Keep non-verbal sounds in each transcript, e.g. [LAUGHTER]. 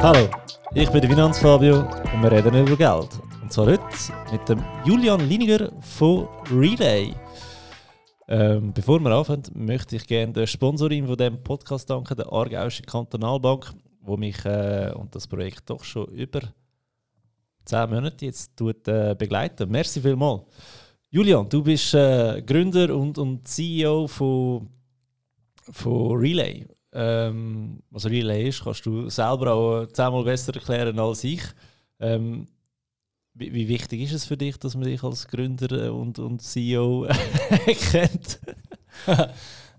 Hallo, ich bin der Finanzfabio und wir reden über Geld. Und zwar heute mit dem Julian Liniger von Relay. Ähm, bevor wir anfangen, möchte ich gerne der Sponsorin von dem Podcast danken, der Aargauische Kantonalbank, wo mich äh, und das Projekt doch schon über 10 Monate jetzt tut, äh, begleiten. Merci vielmals. Julian, du bist äh, Gründer und, und CEO von, von Relay. Ähm, was Relay ist, kannst du selber auch zehnmal besser erklären als ich. Ähm, wie, wie, wichtig ist es für dich, dass man dich als Gründer und, und CEO [LAUGHS] kennt? [LAUGHS]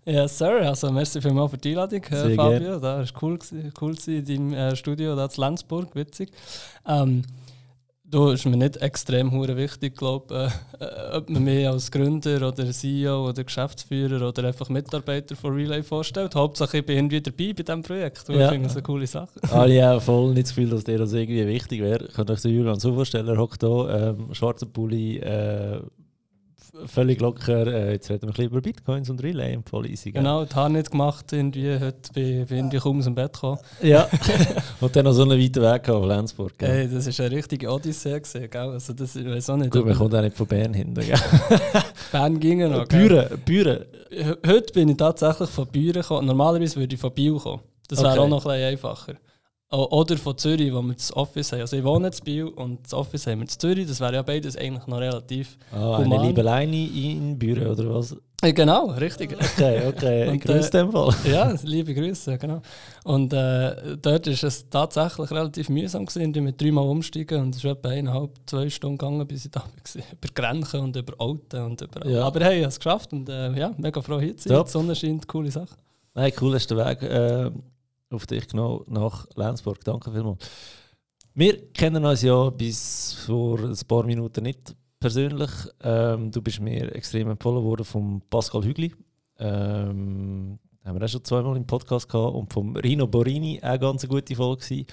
ja, sorry, also merci vielmals für die Einladung, äh, Fabio. Das war cool, cool in deinem äh, Studio da in Lenzburg, witzig. Ähm, Du ist mir nicht extrem wichtig, glaube äh, ob man mich als Gründer oder CEO oder Geschäftsführer oder einfach Mitarbeiter von Relay vorstellt. Hauptsache ich bin irgendwie dabei bei diesem Projekt. Ja. Ich finde das eine coole Sache. Ah, habe voll nicht das Gefühl, dass dir das irgendwie wichtig wäre. Ich könnte euch den Julian so vorstellen, er hockt hier, ähm, schwarzer Pulli, äh, völlig locker. Äh, jetzt reden wir ein bisschen über Bitcoins und Relay voll easy. Genau, die Haare nicht gemacht, irgendwie, heute bin ich irgendwie kaum aus dem Bett gekommen. Ja, [LAUGHS] und dann noch so einen weiten Weg auf Lenzburg. Ey, das war eine richtige Odyssee, gewesen, gell? Also das, ich weiß auch nicht. Gut, man kommt auch nicht von Bern hin. [LAUGHS] Bern ging noch. Büren, Büren. Heute bin ich tatsächlich von Büren gekommen. Normalerweise würde ich von Biel kommen. Das wäre okay. auch noch ein bisschen einfacher. Oder von Zürich, wo wir das Office haben. Also ich wohne in Biel und das Office haben wir in Zürich. Das wäre ja beides eigentlich noch relativ Ah, eine liebe Leine in Büren oder was? Ja, genau, richtig. Okay, okay. [LAUGHS] und, Grüße äh, dem Fall. [LAUGHS] Ja, liebe Grüße, genau. Und äh, dort war es tatsächlich relativ mühsam gewesen, mit dreimal umsteigen und es ist etwa eineinhalb, zwei Stunden gegangen, bis ich da [LAUGHS] war. Über Grenchen und über Alten und über... Ja. Aber hey, ich habe es geschafft und äh, ja, mega froh hier zu sein. Die Sonne scheint, coole Sache. Nein, cool ist der Weg. Äh, auf dich genommen nach Lenzburg. Danke vielmals. Wir kennen uns ja bis vor ein paar Minuten nicht persönlich. Ähm, du bist mir extrem empfohlen worden von Pascal Hügli. Ähm, haben wir auch schon zweimal im Podcast gehabt. Und vom Rino Borini auch eine ganz gute Folge gewesen.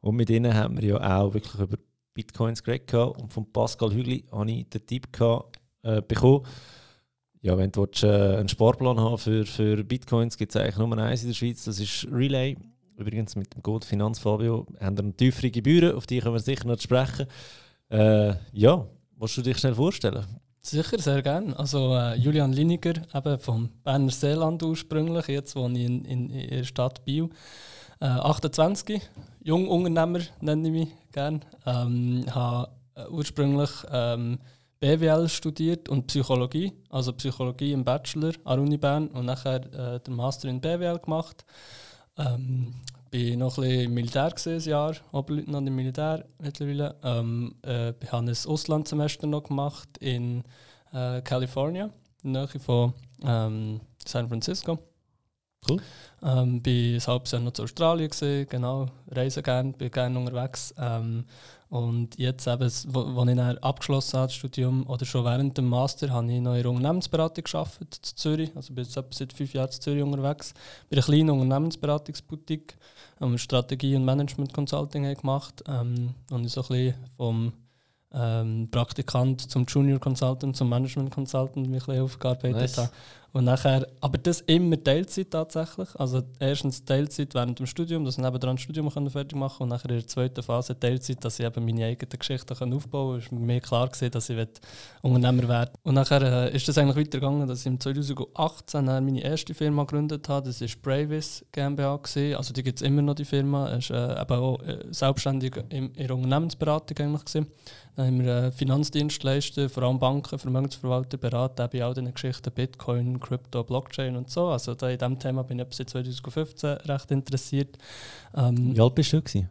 Und mit ihnen haben wir ja auch wirklich über Bitcoins geredet. Und von Pascal Hügli habe ich den Tipp gehabt, äh, bekommen, ja, wenn du willst, äh, einen Sparplan haben für, für Bitcoins, gibt es eigentlich nur eins in der Schweiz, das ist Relay. Übrigens mit dem Code Finanzfabio haben wir tiefere Gebühren, auf die können wir sicher noch sprechen. Äh, ja, willst du dich schnell vorstellen? Sicher, sehr gerne. Also äh, Julian Liniger, eben vom Berner Seeland ursprünglich, jetzt wohne ich in, in, in der Stadt Biel. Äh, 28, Jungunternehmer nenne ich mich gerne. Ähm, habe äh, ursprünglich ähm, BWL studiert und Psychologie, also Psychologie im Bachelor an Uni Bern und nachher äh, den Master in BWL gemacht. Ähm, bin noch ein bisschen im Militär gesehen, ein Jahr, Oberleutnant im Militär mittlerweile. Ähm, äh, ich habe ein Auslandssemester noch gemacht in äh, Kalifornien, in der Nähe von ähm, San Francisco. Cool. Ähm, bin ein halbes Jahr noch zu Australien gesehen, genau, reise gerne, bin gerne unterwegs. Ähm, und jetzt eben, wo ich dann abgeschlossen habe, das Studium, oder schon während dem Master, habe ich noch in der Unternehmensberatung gearbeitet, in Zürich. Also bin jetzt seit fünf Jahren in Zürich unterwegs. Bei einer kleinen Unternehmensberatungsboutique. Haben wir Strategie- und Management-Consulting gemacht. Ähm, und ich so ein bisschen vom ähm, Praktikant zum Junior Consultant, zum Management Consultant mich aufgearbeitet nice. habe. Und nachher, aber das immer Teilzeit tatsächlich. Also erstens Teilzeit während dem Studium, dass ich nebenan das Studium fertig machen und nachher in der zweiten Phase Teilzeit, dass ich eben meine eigenen Geschichten aufbauen kann. Es war mir klar, gewesen, dass ich Unternehmer werde. Und nachher äh, ist das eigentlich weitergegangen, dass ich im 2018 meine erste Firma gegründet habe. Das war Bravis GmbH. Gewesen. Also die gibt es immer noch, die Firma. Es war äh, eben auch äh, selbstständig in, in der Unternehmensberatung eigentlich. Gewesen. Dann haben wir äh, Finanzdienstleister, vor allem Banken, Vermögensverwalter beraten, bei all diesen Geschichten Bitcoin, Crypto, Blockchain und so. Also da in diesem Thema bin ich seit 2015 recht interessiert. Ähm, Wie alt bist du? Gewesen?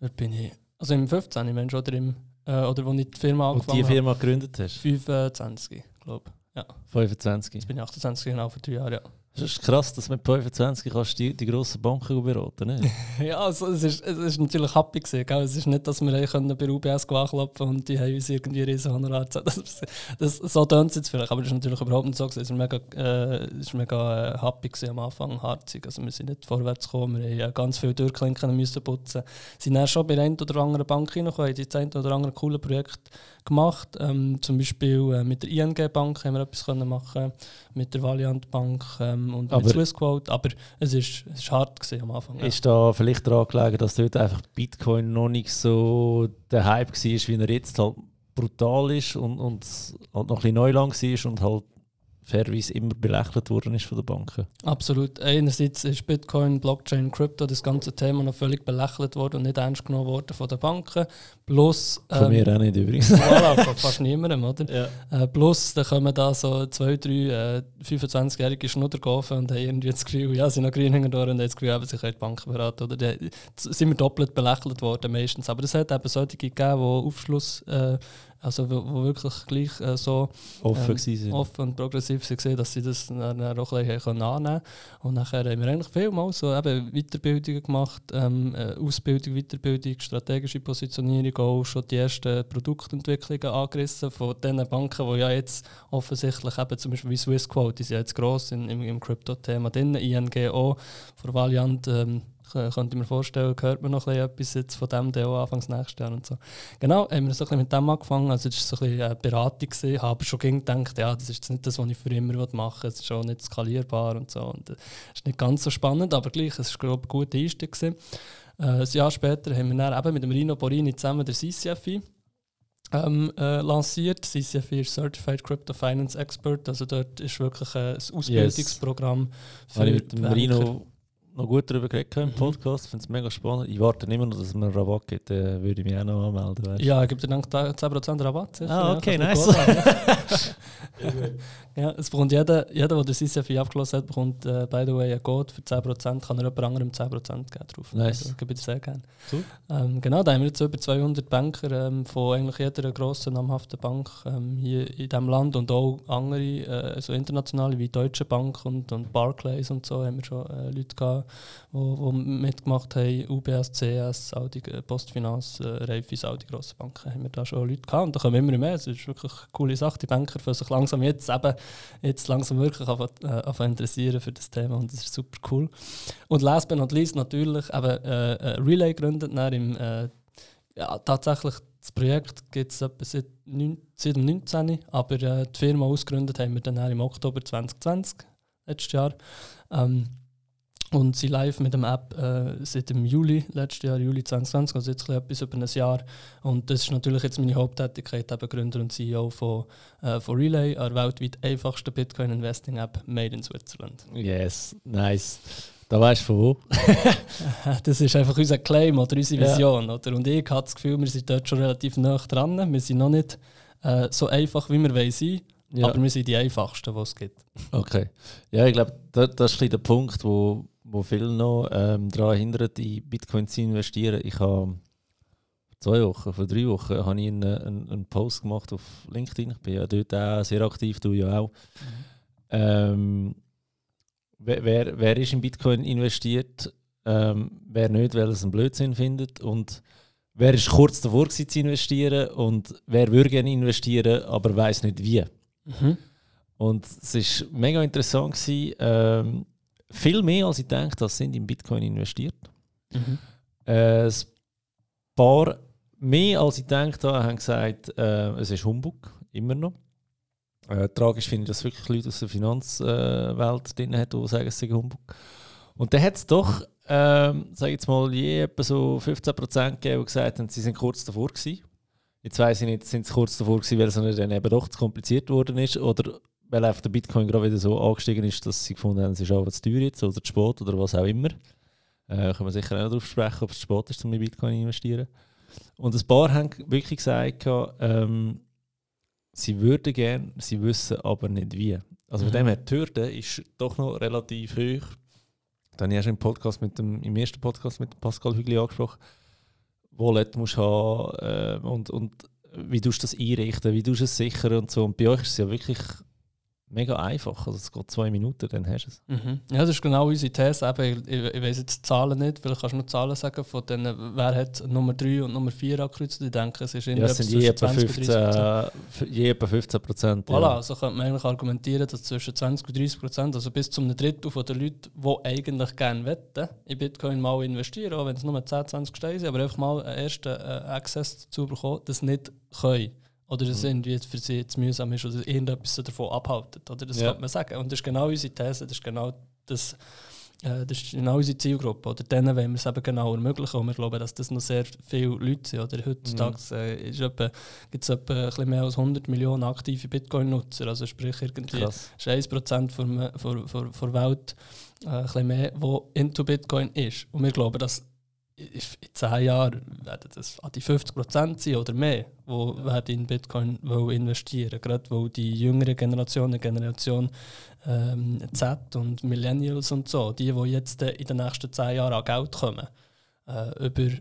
Dort bin ich, also im 15. Ich meine, oder, im, äh, oder wo ich die Firma angefangen habe. die Firma gegründet hast? 25, glaube ich. Ja. 25? Jetzt bin ich 28, genau, für drei Jahre, ja. Es ist krass, dass mit 25 kannst die, die grossen Banken beraten nicht? [LAUGHS] ja, also es ist, es ist natürlich happy gewesen? Es ist nicht, dass wir können bei UBS anklopfen und die haben uns irgendwie riesen Honorar das, das, So tönt es jetzt vielleicht, aber das ist natürlich überhaupt nicht so gewesen. Es war mega, äh, es mega äh, happy am Anfang, harzig. Also wir sind nicht vorwärts gekommen, wir haben ganz viele Türklinken putzen. Wir sind dann schon bei der einen oder anderen Bank reingekommen, die ein oder andere coole Projekt gemacht. Ähm, zum Beispiel äh, mit der ING Bank haben wir etwas können machen, mit der Valiant Bank ähm, und Aber- mit Swissquote, aber es ist, es ist hart gewesen am Anfang. ja. Ist da vielleicht daran gelegen, dass dort einfach Bitcoin noch nicht so der Hype war, wie er jetzt halt brutal ist und, und halt noch ein bisschen Neuland war und halt fairerweise immer belächelt worden ist von den Banken. Absolut. Einerseits ist Bitcoin, Blockchain, Crypto, das ganze Thema noch völlig belächelt worden und nicht ernst genommen worden von den Banken. Plus, Von ähm, mir auch nicht übrigens. [LAUGHS] voilà, von fast niemandem, oder? Ja. Äh, plus, dann kommen da so zwei, drei äh, 25-jährige Schnuddergaufen und haben irgendwie das Gefühl, ja, sie sind noch grün hinten durch und haben das Gefühl, eben, sie können die Banken beraten. Oder die, sind wir doppelt belächelt worden meistens. Aber es hat eben solche gegeben, die Aufschluss, äh, also wo, wo wirklich gleich äh, so Offen Ähm, offen und progressiv waren, dass sie das dann, dann auch ein bisschen annehmen können. Und nachher haben wir eigentlich viel mal so eben Weiterbildungen gemacht, ähm, äh, Ausbildung, Weiterbildung, strategische Positionierung, auch schon die ersten Produktentwicklungen angerissen von den Banken, die ja jetzt offensichtlich eben zum Beispiel wie Swissquote, die sind jetzt gross in, im, im Crypto-Thema drin, ING auch, von Valiant, ähm, könnte ich mir vorstellen, hört man noch ein bisschen etwas jetzt von dem auch Anfangs nächstes Jahr und so. Genau, haben wir so ein bisschen mit dem angefangen. Also, es war so ein bisschen eine Beratung, gewesen, habe aber schon gedacht, ja, das ist jetzt nicht das, was ich für immer machen will. Es ist auch nicht skalierbar und so. Und, äh, ist nicht ganz so spannend, aber gleich, es war glaube ich, ein guter Einstieg. Gewesen. Äh, ein Jahr später haben wir dann eben mit dem Rino Borini zusammen den CCFI ähm, äh, lanciert. CCFI ist Certified Crypto Finance Expert, also dort ist wirklich äh, ein Ausbildungsprogramm Habe ich mit dem Banker. Noch gut darüber geredet im Mhm. Podcast. Ich finde es mega spannend. Ich warte immer noch, dass es mir einen Rabatt gibt. Dann würde ich mich auch noch anmelden. Weißt? Ja, gibt dir dann 10% Rabatt. sicher, Ah, ja, okay, kannst nice. ja. [LAUGHS] ja, es bekommt jeder, jeder, der den CCFI abgeschlossen hat, bekommt, äh, by the way, einen Code für 10%, kann er jemand anderem 10% geben drauf. Nice. Also, gebe ich sehr gerne. Cool. Ähm, genau, da haben wir jetzt über 200 Banker ähm, von eigentlich jeder grossen, namhaften Bank ähm, hier in diesem Land und auch andere, äh, so internationale wie Deutsche Bank und, und Barclays und so, haben wir schon äh, Leute gehabt, die mitgemacht haben, UBS, CS, äh, Postfinanz, äh, Raiffeisen, all die grossen Banken, haben wir da schon Leute gehabt und da kommen immer mehr. Es ist wirklich eine coole Sache. Die Banker fühlen sich langsam jetzt eben, jetzt langsam wirklich anfangen, äh, interessieren für das Thema und das ist super cool. Und last but not least natürlich eben äh, äh, Relay gegründet, äh, ja, tatsächlich das Projekt gibt es seit, neun, seit dem 19. Aber äh, die Firma ausgegründet haben wir dann im Oktober 2020, letztes Jahr. Ähm, und sie live mit dem App äh, seit dem Juli, letztes Jahr, Juli 2020, also jetzt etwas über ein Jahr. Und das ist natürlich jetzt meine Haupttätigkeit, eben Gründer und CEO von, äh, von Relay, einer weltweit einfachsten Bitcoin-Investing-App made in Switzerland. Yes, nice. Da weißt du von wo. [LAUGHS] Das ist einfach unser Claim oder unsere Ja. Vision. Oder? Und ich habe das Gefühl, wir sind dort schon relativ nah dran. Wir sind noch nicht äh, so einfach, wie wir wollen sein Ja. aber wir sind die einfachsten, die es gibt. Okay. Ja, ich glaube, das, das ist der Punkt, wo, wo viele noch ähm, daran hindern, in Bitcoin zu investieren. Ich habe zwei Wochen, vor drei Wochen, habe ich einen, einen, einen Post gemacht auf LinkedIn. Ich bin ja dort auch sehr aktiv, du ja auch. Ähm, wer, wer, wer ist in Bitcoin investiert, ähm, wer nicht, weil es einen Blödsinn findet und wer ist kurz davor gewesen, zu investieren und wer würde gerne investieren, aber weiß nicht wie. Mhm. Und es war mega interessant. Gewesen, ähm, viel mehr als ich dachte, sind in Bitcoin investiert. Mhm. Äh, ein paar mehr als ich gedacht habe, haben gesagt, äh, es ist Humbug, immer noch. Äh, tragisch finde ich, dass wirklich Leute aus der Finanzwelt drin hat, die sagen, es sei Humbug. Und dann hat es doch, ähm, sage ich jetzt mal, je etwa so 15% gegeben, die gesagt haben, sie sind kurz davor gewesen. Jetzt weiß ich nicht, sind sie kurz davor gewesen, weil es ihnen dann eben doch zu kompliziert worden ist oder weil einfach der Bitcoin gerade wieder so angestiegen ist, dass sie gefunden haben, es ist einfach zu teuer jetzt oder zu spät oder was auch immer. Äh, können wir sicher auch noch darauf sprechen, ob es zu spät ist, um in Bitcoin zu investieren. Und ein paar haben wirklich gesagt, ähm, sie würden gerne, sie wissen aber nicht wie. Also von Mhm. dem her, die Hürde ist doch noch relativ hoch. Dann hast du im Podcast mit dem, im ersten Podcast mit Pascal Hügli angesprochen, Wallet musst du haben äh, und, und wie du das einrichten, wie du es sichern und so. Und bei euch ist es ja wirklich mega einfach. Also es geht zwei Minuten, dann hast du es. Mhm. Ja, das ist genau unsere These. Eben, ich, ich, weiß jetzt die Zahlen nicht, vielleicht kannst du nur Zahlen sagen, von denen, wer hat Nummer 3 und Nummer 4 angekreuzt. Ich denke, es ist Ja, irgendetwas es sind je etwa 20 bis 30 Prozent. 15, je etwa 15 Prozent. Voilà, also könnte man eigentlich argumentieren, dass zwischen 20 und 30 Prozent, also bis zu einem Drittel von den Leuten, die eigentlich gerne wetten, in Bitcoin mal investieren, auch wenn es nur 10, 20 Steine sind, aber einfach mal einen ersten äh, Access dazu bekommen, das nicht können. Oder es mhm. irgendwie für sie zu mühsam ist oder irgendetwas davon abhalten. Oder das ja. kann man sagen. Und das ist genau unsere These, das ist genau das äh, das ist genau unsere Zielgruppe. Oder denen wollen wir es eben genau ermöglichen. Und wir glauben, dass das noch sehr viele Leute sind. Oder heutzutage mhm. äh, gibt es etwa ein bisschen mehr als 100 Millionen aktive Bitcoin-Nutzer. Also sprich, irgendwie Krass. ist 1% von, der Welt äh, ein bisschen mehr, wo into Bitcoin ist. Und wir glauben, dass in zehn Jahren werden das an die 50 Prozent sein oder mehr, die ja. in Bitcoin investieren Gerade weil die jüngere Generation, die Generation ähm, Z und Millennials und so, die, die jetzt in den nächsten zehn Jahren an Geld kommen, äh, über, äh,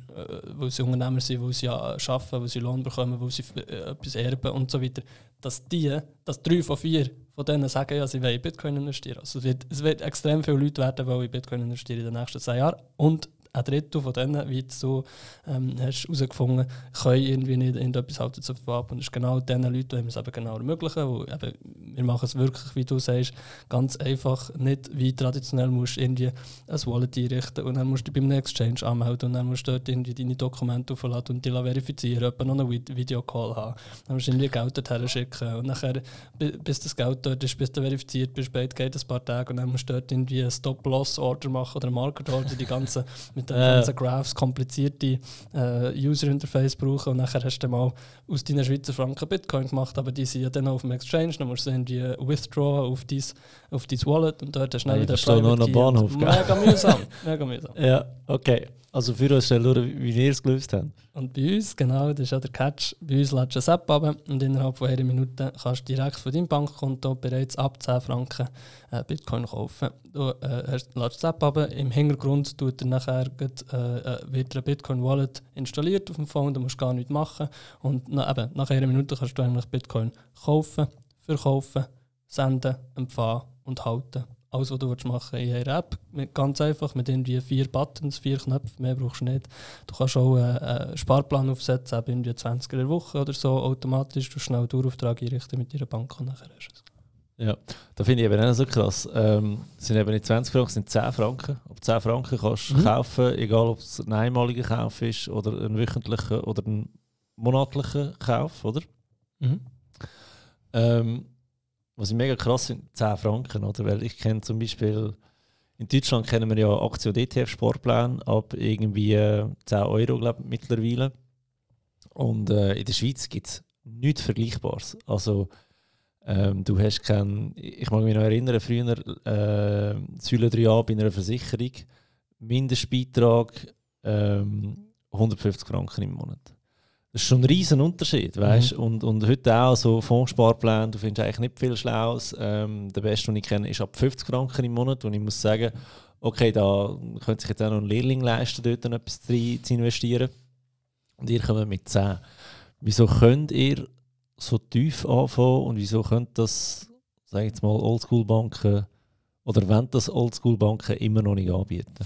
weil sie Unternehmer sind, weil sie ja arbeiten, weil sie Lohn bekommen, weil sie äh, etwas erben und so weiter, dass die, dass drei von vier von denen sagen, ja, sie wollen in Bitcoin investieren. Also es wird, es wird extrem viele Leute werden, die in Bitcoin investieren in den nächsten zehn Jahren und ein Drittel von denen, wie du ähm, hast herausgefunden hast, können irgendwie nicht in etwas halten zu ab. Und es ist genau diesen Leuten, die es eben genau ermöglichen. Wo eben, wir machen es wirklich, wie du sagst, ganz einfach, nicht wie traditionell musst du irgendwie ein Wallet einrichten und dann musst du dich beim Exchange anmelden und dann musst du dort irgendwie deine Dokumente aufladen und die verifizieren, etwa noch einen Videocall haben. Dann musst du irgendwie Geld dorthin schicken und nachher, bis das Geld dort ist, bis du verifiziert bist, geht es ein paar Tage und dann musst du dort irgendwie einen Stop-Loss-Order machen oder einen Market-Order, die ganzen [LAUGHS] mit den ganzen Graphs komplizierte äh, User-Interface brauchen. Und nachher hast du mal aus deinen Schweizer Franken Bitcoin gemacht, aber die sind ja dann auf dem Exchange, dann musst du irgendwie withdraw auf dein, auf dein Wallet und dort hast du schnell wieder Private Bahnhof, Mega mühsam, mega mühsam. [LAUGHS] Ja, okay. Also für uns stell nur, wie wir es gelöst haben. Und bei uns, genau, das ist ja der Catch, bei uns lädst du eine App ab und innerhalb von einer Minute kannst du direkt von deinem Bankkonto bereits ab 10 Franken äh, Bitcoin kaufen. Du äh, lädst die App ab, im Hintergrund tut er nachher, äh, äh, wird ein Bitcoin-Wallet installiert auf dem Phone, du musst gar nichts machen und na, eben, nach einer Minute kannst du eigentlich Bitcoin kaufen, verkaufen, senden, empfangen und halten alles, was du machen willst, in einer App. Ganz einfach, mit irgendwie vier Buttons, vier Knöpfen, mehr brauchst du nicht. Du kannst auch einen Sparplan aufsetzen, eben irgendwie 20 in der Woche oder so, automatisch, du schnell Dauerauftrag einrichten mit deiner Bank und nachher hast du es. Ja, da finde ich eben auch so krass. Ähm, es sind eben nicht 20 Franken, es sind 10 Franken. Ab 10 Franken kannst du mhm. kaufen, egal ob es ein einmaliger Kauf ist oder ein wöchentlicher oder ein monatlicher Kauf, oder? Mhm. Ähm, was ich mega krass finde, 10 Franken, oder? Weil ich kenne zum Beispiel, in Deutschland kennen wir ja Aktien- und ETF-Sportpläne ab irgendwie 10 äh, Euro, glaube ich, mittlerweile. Und äh, in der Schweiz gibt es nichts Vergleichbares. Also, ähm, du hast kein, ich mag mich noch erinnern, früher äh, Säule 3a bei einer Versicherung, Mindestbeitrag ähm, 150 Franken im Monat. Das ist schon ein riesen Unterschied, weißt mhm. und, und heute auch so Fondssparpläne, du findest eigentlich nicht viel Schlaues. Ähm, der beste, den ich kenne, ist ab 50 Franken im Monat und ich muss sagen, okay, da könnte sich jetzt auch noch ein Lehrling leisten, dort etwas zu investieren. Und ihr kommt mit 10. Wieso könnt ihr so tief anfangen und wieso könnt das, sage ich jetzt mal, Oldschool-Banken oder wenn das Oldschool-Banken immer noch nicht anbieten?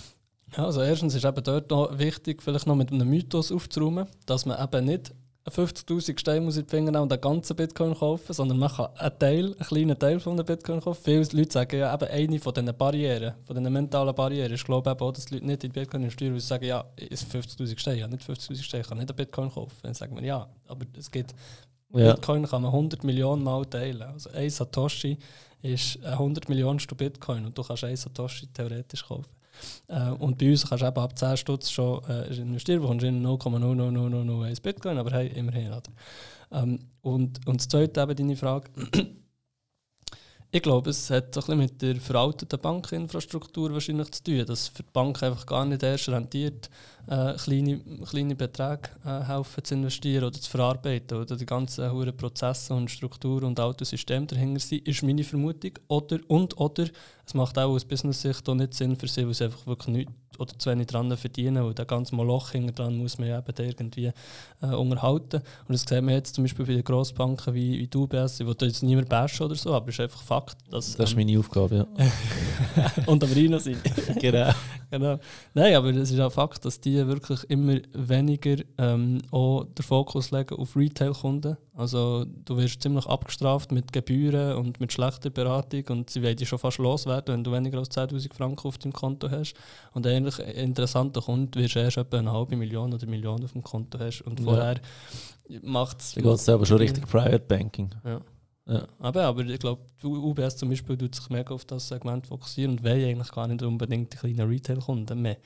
Ja, also erstens ist eben dort noch wichtig, vielleicht noch mit einem Mythos aufzuräumen, dass man eben nicht 50'000 Steine muss in die Finger nehmen und einen ganzen Bitcoin kaufen, sondern man kann einen Teil, einen kleinen Teil von einem Bitcoin kaufen. Viele Leute sagen ja, eben eine von diesen Barrieren, von diesen mentalen Barrieren, ich glaube eben auch, dass die Leute nicht in Bitcoin investieren, weil sie sagen, ja, ist 50'000 Steine, ja, nicht 50'000 Steine, ich kann nicht einen Bitcoin kaufen. Dann sagen wir, ja, aber es gibt, ja. Bitcoin kann man 100 Millionen Mal teilen. Also ein Satoshi ist 100 Millionen Bitcoin und du kannst ein Satoshi theoretisch kaufen. Äh, und bei uns kannst du eben ab 10 Stutz schon äh, investieren, du kommst in 0,00001 Bitcoin, aber hey, immerhin. Oder? Ähm, und, und das zweite eben deine Frage. ich glaube, es hat ein bisschen mit der veralteten Bankinfrastruktur wahrscheinlich zu tun, dass für die Bank einfach gar nicht erst rentiert, äh, kleine, kleine Beträge äh, helfen zu investieren oder zu verarbeiten. Oder die ganzen hohen Prozesse und Strukturen und Autosysteme dahinter sind, ist meine Vermutung. Oder, und oder es macht auch aus Business-Sicht nicht Sinn für sie, weil sie einfach wirklich nichts oder zu wenig dran verdienen, weil der ganze Moloch hinter dran muss man ja eben irgendwie äh, unterhalten. Und das sehen wir jetzt zum Beispiel bei den Grossbanken wie, wie die UBS, ich will jetzt niemand bashen oder so, aber es ist einfach Fakt. Dass, das ist ähm, meine Aufgabe, ja. [LAUGHS] und am Rhino sein. [LAUGHS] genau. Genau. Nein, aber es ist auch Fakt, dass die wirklich immer weniger ähm, auch den Fokus legen auf Retail-Kunden. Also du wirst ziemlich abgestraft mit Gebühren und mit schlechter Beratung und sie wollen dich schon fast loswerden, wenn du weniger als 10'000 Franken auf deinem Konto hast. Und eigentlich ein interessanter Kunde wirst du erst etwa eine halbe Million oder Million auf dem Konto hast. Und vorher ja. macht es... Da geht es aber schon richtig Private Banking. Ja. Ja. Aber, aber ich glaube, UBS zum Beispiel tut sich mega auf das Segment fokussieren und will eigentlich gar nicht unbedingt die kleinen Retail-Kunden mehr.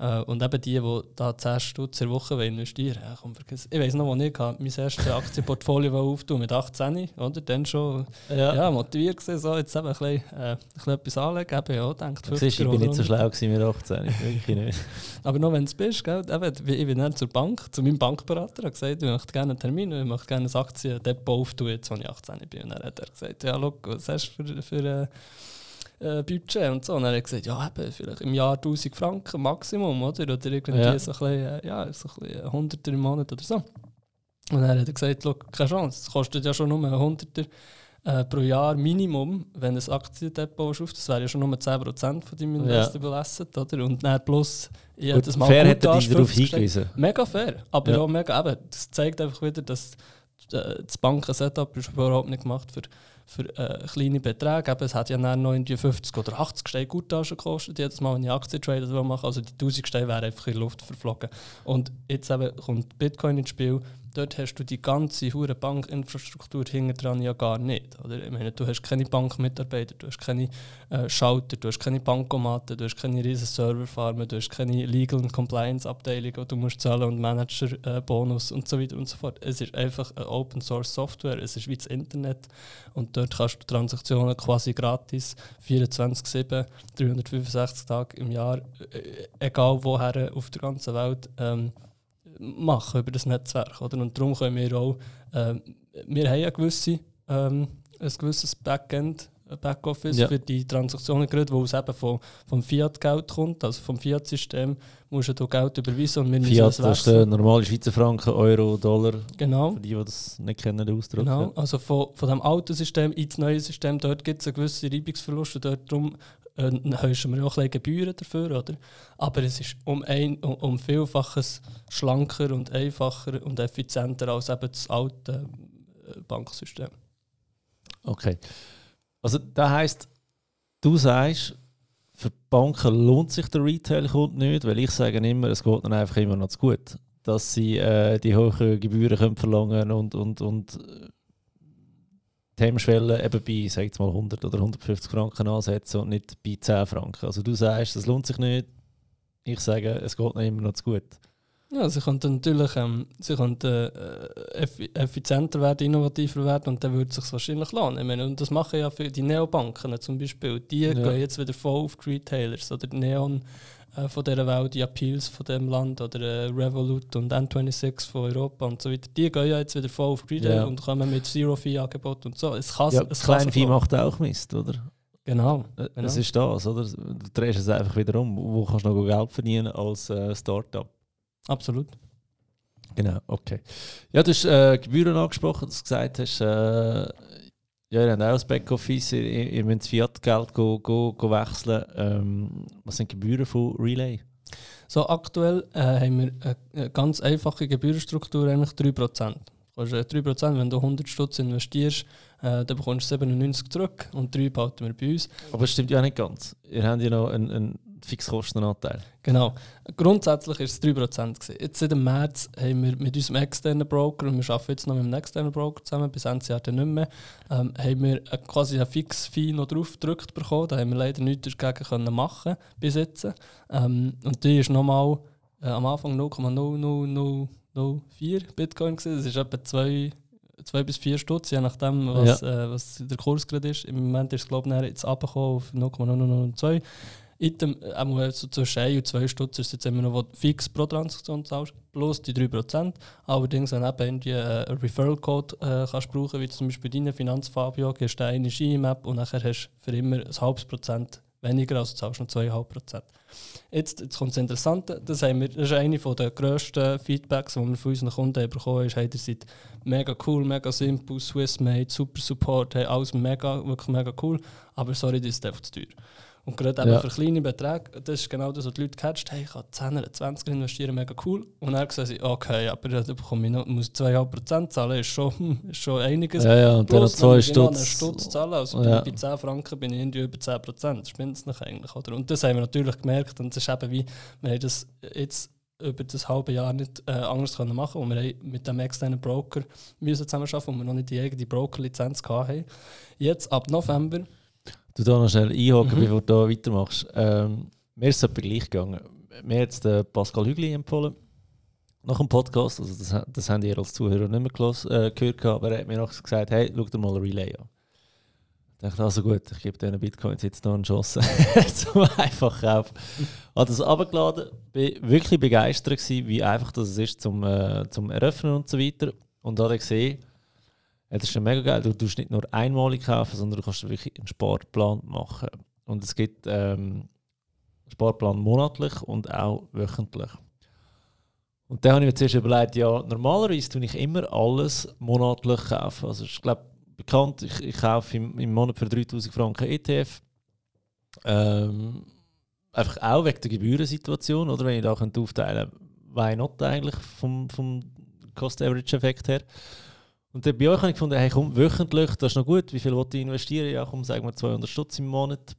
Äh, und eben die, die da 10 Stutz in der Woche investieren wollen, komm, vergiss. Ich weiß noch, wo ich mein erstes Aktienportfolio aufgetan mit 18, oder? Dann schon ja. Ja, motiviert gewesen, so jetzt eben ein bisschen, äh, ein bisschen etwas anlegen. Eben, ja, denkt 50 Siehst, ich bin nicht so schlau gewesen mit 18, wirklich nicht. [LAUGHS] Aber noch wenn du bist, gell, eben, ich bin dann zur Bank, zu meinem Bankberater, und gesagt, ich möchte gerne einen Termin, ich möchte gerne ein Aktiendepot auftun, jetzt, als ich 18 bin. Und dann hat er gesagt, ja, look, was hast du für, für äh, äh, Budget und so. Und dann hat er gesagt, ja, eben, vielleicht im Jahr 1000 Franken Maximum, oder? Oder irgendwie ja. so ein bisschen, äh, ja, so ein bisschen 100 im Monat oder so. Und dann hat er gesagt, keine Chance, es kostet ja schon nur 100 äh, pro Jahr Minimum, wenn ein Aktiendepot auf, das wäre ja schon nur 10% von deinem Investable ja. Asset, oder? Und dann plus jedes Mal fair er dich darauf hingewiesen. Mega fair, aber ja. auch mega, eben, das zeigt einfach wieder, dass äh, das Banken-Setup ist überhaupt nicht gemacht für für äh, kleine Beträge. Eben, es hat ja dann noch irgendwie 50 oder 80 Steine Guttasche gekostet, jedes Mal, wenn ich Aktientrader mache. Also die 1000 Steine wären einfach in die Luft verflogen. Und jetzt eben kommt Bitcoin ins Spiel dort hast du die ganze hure Bankinfrastruktur hinten dran ja gar nicht. Oder? Ich meine, du hast keine Bankmitarbeiter, du hast keine äh, Schalter, du hast keine Bankomaten, du hast keine riesen Serverfarmen, du hast keine Legal und Compliance Abteilung, die du musst zahlen und Manager-Bonus äh, und so weiter und so fort. Es ist einfach eine Open Source Software, es ist wie das Internet und dort kannst du Transaktionen quasi gratis 24/7, 365 Tage im Jahr, äh, egal woher auf der ganzen Welt ähm, machen über das Netzwerk. Oder? Und darum können wir auch, äh, wir haben ja gewisse, ähm, ein gewisses Backend, Backoffice ja. für die Transaktionen, gerade wo es eben vom, vom Fiat-Geld kommt, also vom Fiat-System, musst du Geld überweisen und wir Fiat, das ist der normale Schweizer Franken, Euro, Dollar. Genau. Für die, die das nicht kennen, den Ausdruck. Genau, also von, von dem alten System ins neue System, dort gibt es einen gewissen Reibungsverlust und dort darum äh, hast wir auch ein Gebühren dafür, oder? Aber es ist um, ein, um, um Vielfaches schlanker und einfacher und effizienter als eben das alte äh, Banksystem. Okay. Also das heisst, du sagst, für die Banken lohnt sich der Retail-Kunde nicht, weil ich sage immer, es geht dann einfach immer noch zu gut, dass sie äh, die hohen Gebühren können verlangen und, und, und Hemmschwelle eben bei, sag jetzt mal, 100 oder 150 Franken ansetzen und nicht bei 10 Franken. Also du sagst, das lohnt sich nicht. Ich sage, es geht noch immer noch zu gut. Ja, sie könnten natürlich ähm, sie könnten, äh, effizienter werden, innovativer werden und dann würde es sich wahrscheinlich lohnen. Ich meine, und das machen ja für die Neobanken zum Beispiel. Die ja. gehen jetzt wieder voll auf die Retailers oder die Neon äh, von dieser Welt, die Appeals von dem Land oder äh, Revolut und N26 von Europa und so weiter, die gehen ja jetzt wieder voll auf Retail ja. und kommen mit Zero-Fee-Angebot und so. Es kann, ja, es kleine Vieh macht auch Mist, oder? Genau, äh, genau. Das ist das, oder? Du drehst es einfach wieder um. Wo kannst du noch Geld verdienen als äh, Startup? Absolut. Genau, okay. Ja, du hast äh, Gebühren angesprochen, dass du gesagt hast, äh, ja, ihr habt auch das Backoffice, ihr, ihr müsst Fiat-Geld go, go, go wechseln. Ähm, was sind die Gebühren von Relay? So, aktuell äh, haben wir eine ganz einfache Gebührenstruktur, eigentlich 3%. Du hast 3%, wenn du 100 Stutz investierst, äh, dann bekommst du 97 zurück und 3 behalten wir bei uns. Aber das stimmt ja nicht ganz. Ihr habt ja noch einen, einen Fixkostenanteil. Genau. Grundsätzlich war es 3%. Gewesen. Jetzt seit dem März haben wir mit unserem externen Broker, und wir arbeiten jetzt noch mit einem externen Broker zusammen, bis Ende Jahr dann nicht mehr, ähm, haben wir quasi ein Fix-Fee noch drauf gedrückt bekommen. Da haben wir leider nichts dagegen können machen bis jetzt. Ähm, und die ist nochmal äh, am Anfang 0,00004 Bitcoin. Gewesen. Das ist etwa 2 zwei bis vier Stutz, je nachdem, was, ja. äh, was der Kurs gerade ist. Im Moment ist es, glaube ich, jetzt abgekommen auf 0,002. Item, äh, so zwischen 1 und 2 Stutz ist jetzt immer noch fix pro Transaktion zahlst, plus die 3%. Allerdings, wenn du eben äh, einen Referral-Code äh, kannst brauchen, wie zum Beispiel deine Finanzfabio, gehst du eine Ski-Map und nachher hast du für immer ein halbes Prozent weniger, also zahlst du noch 2,5%. Jetzt, jetzt kommt das Interessante, das, haben wir, das ist eine der grössten Feedbacks, die wir von unseren Kunden bekommen haben, hey, ihr seid mega cool, mega simpel, Swiss made, super Support, hey, alles mega, wirklich mega cool, aber sorry, das ist einfach zu teuer. Und gerade eben Ja. für kleine Beträge, das ist genau das, was die Leute catcht, hey, ich kann 10 20 investieren, mega cool. Und dann sehen sie, okay, aber da bekomme ich noch, muss 2,5% zahlen, ist schon, hm, [LAUGHS] ist schon einiges. Ja, ja, und dann noch Plus, zwei muss ich noch einen Stutz. Stutz zahlen. Also Ja. bei 10 Franken bin ich irgendwie über 10%. Das spinnt es nicht eigentlich, oder? Und das haben wir natürlich gemerkt. Und das ist eben wie, wir haben das jetzt über das halbe Jahr nicht äh, anders können machen und wir haben mit dem externen Broker müssen zusammenarbeiten, wo wir noch nicht die eigene Broker-Lizenz hatten. Jetzt, ab November, Du da noch schnell einhaken, Mhm. bevor du da weitermachst. Ähm, mir ist es etwa gleich gegangen. Mir hat der Pascal Hügli empfohlen. Nach dem Podcast, also das, das haben ihr als Zuhörer nicht mehr gelos, äh, gehört, aber er hat mir noch gesagt, hey, schau dir mal ein Relay an. Ich dachte, also gut, ich gebe diesen Bitcoins jetzt noch eine Chance [LAUGHS] zum einfach kaufen. Habe das abgeladen, bin wirklich begeistert gewesen, wie einfach das ist zum, äh, zum Eröffnen und so weiter. Und da habe ich gesehen, ja, das ist ja mega geil. Du tust nicht nur einmalig kaufen, sondern du kannst wirklich einen Sparplan machen. Und es gibt ähm, Sparplan monatlich und auch wöchentlich. Und dann habe ich mir zuerst überlegt, ja, normalerweise tue ich immer alles monatlich kaufen. Also ich glaube, bekannt, ich, ich kaufe im, im Monat für 3000 Franken ETF. Ähm, einfach auch wegen der Gebührensituation, oder wenn ich da aufteilen könnte, why not eigentlich vom, vom Cost-Average-Effekt her. Und bei euch habe ich gefunden, hey, komm, wöchentlich, das ist noch gut, wie viel wollte ich investieren? Ja, komm, sagen wir 200 Stutz im Monat.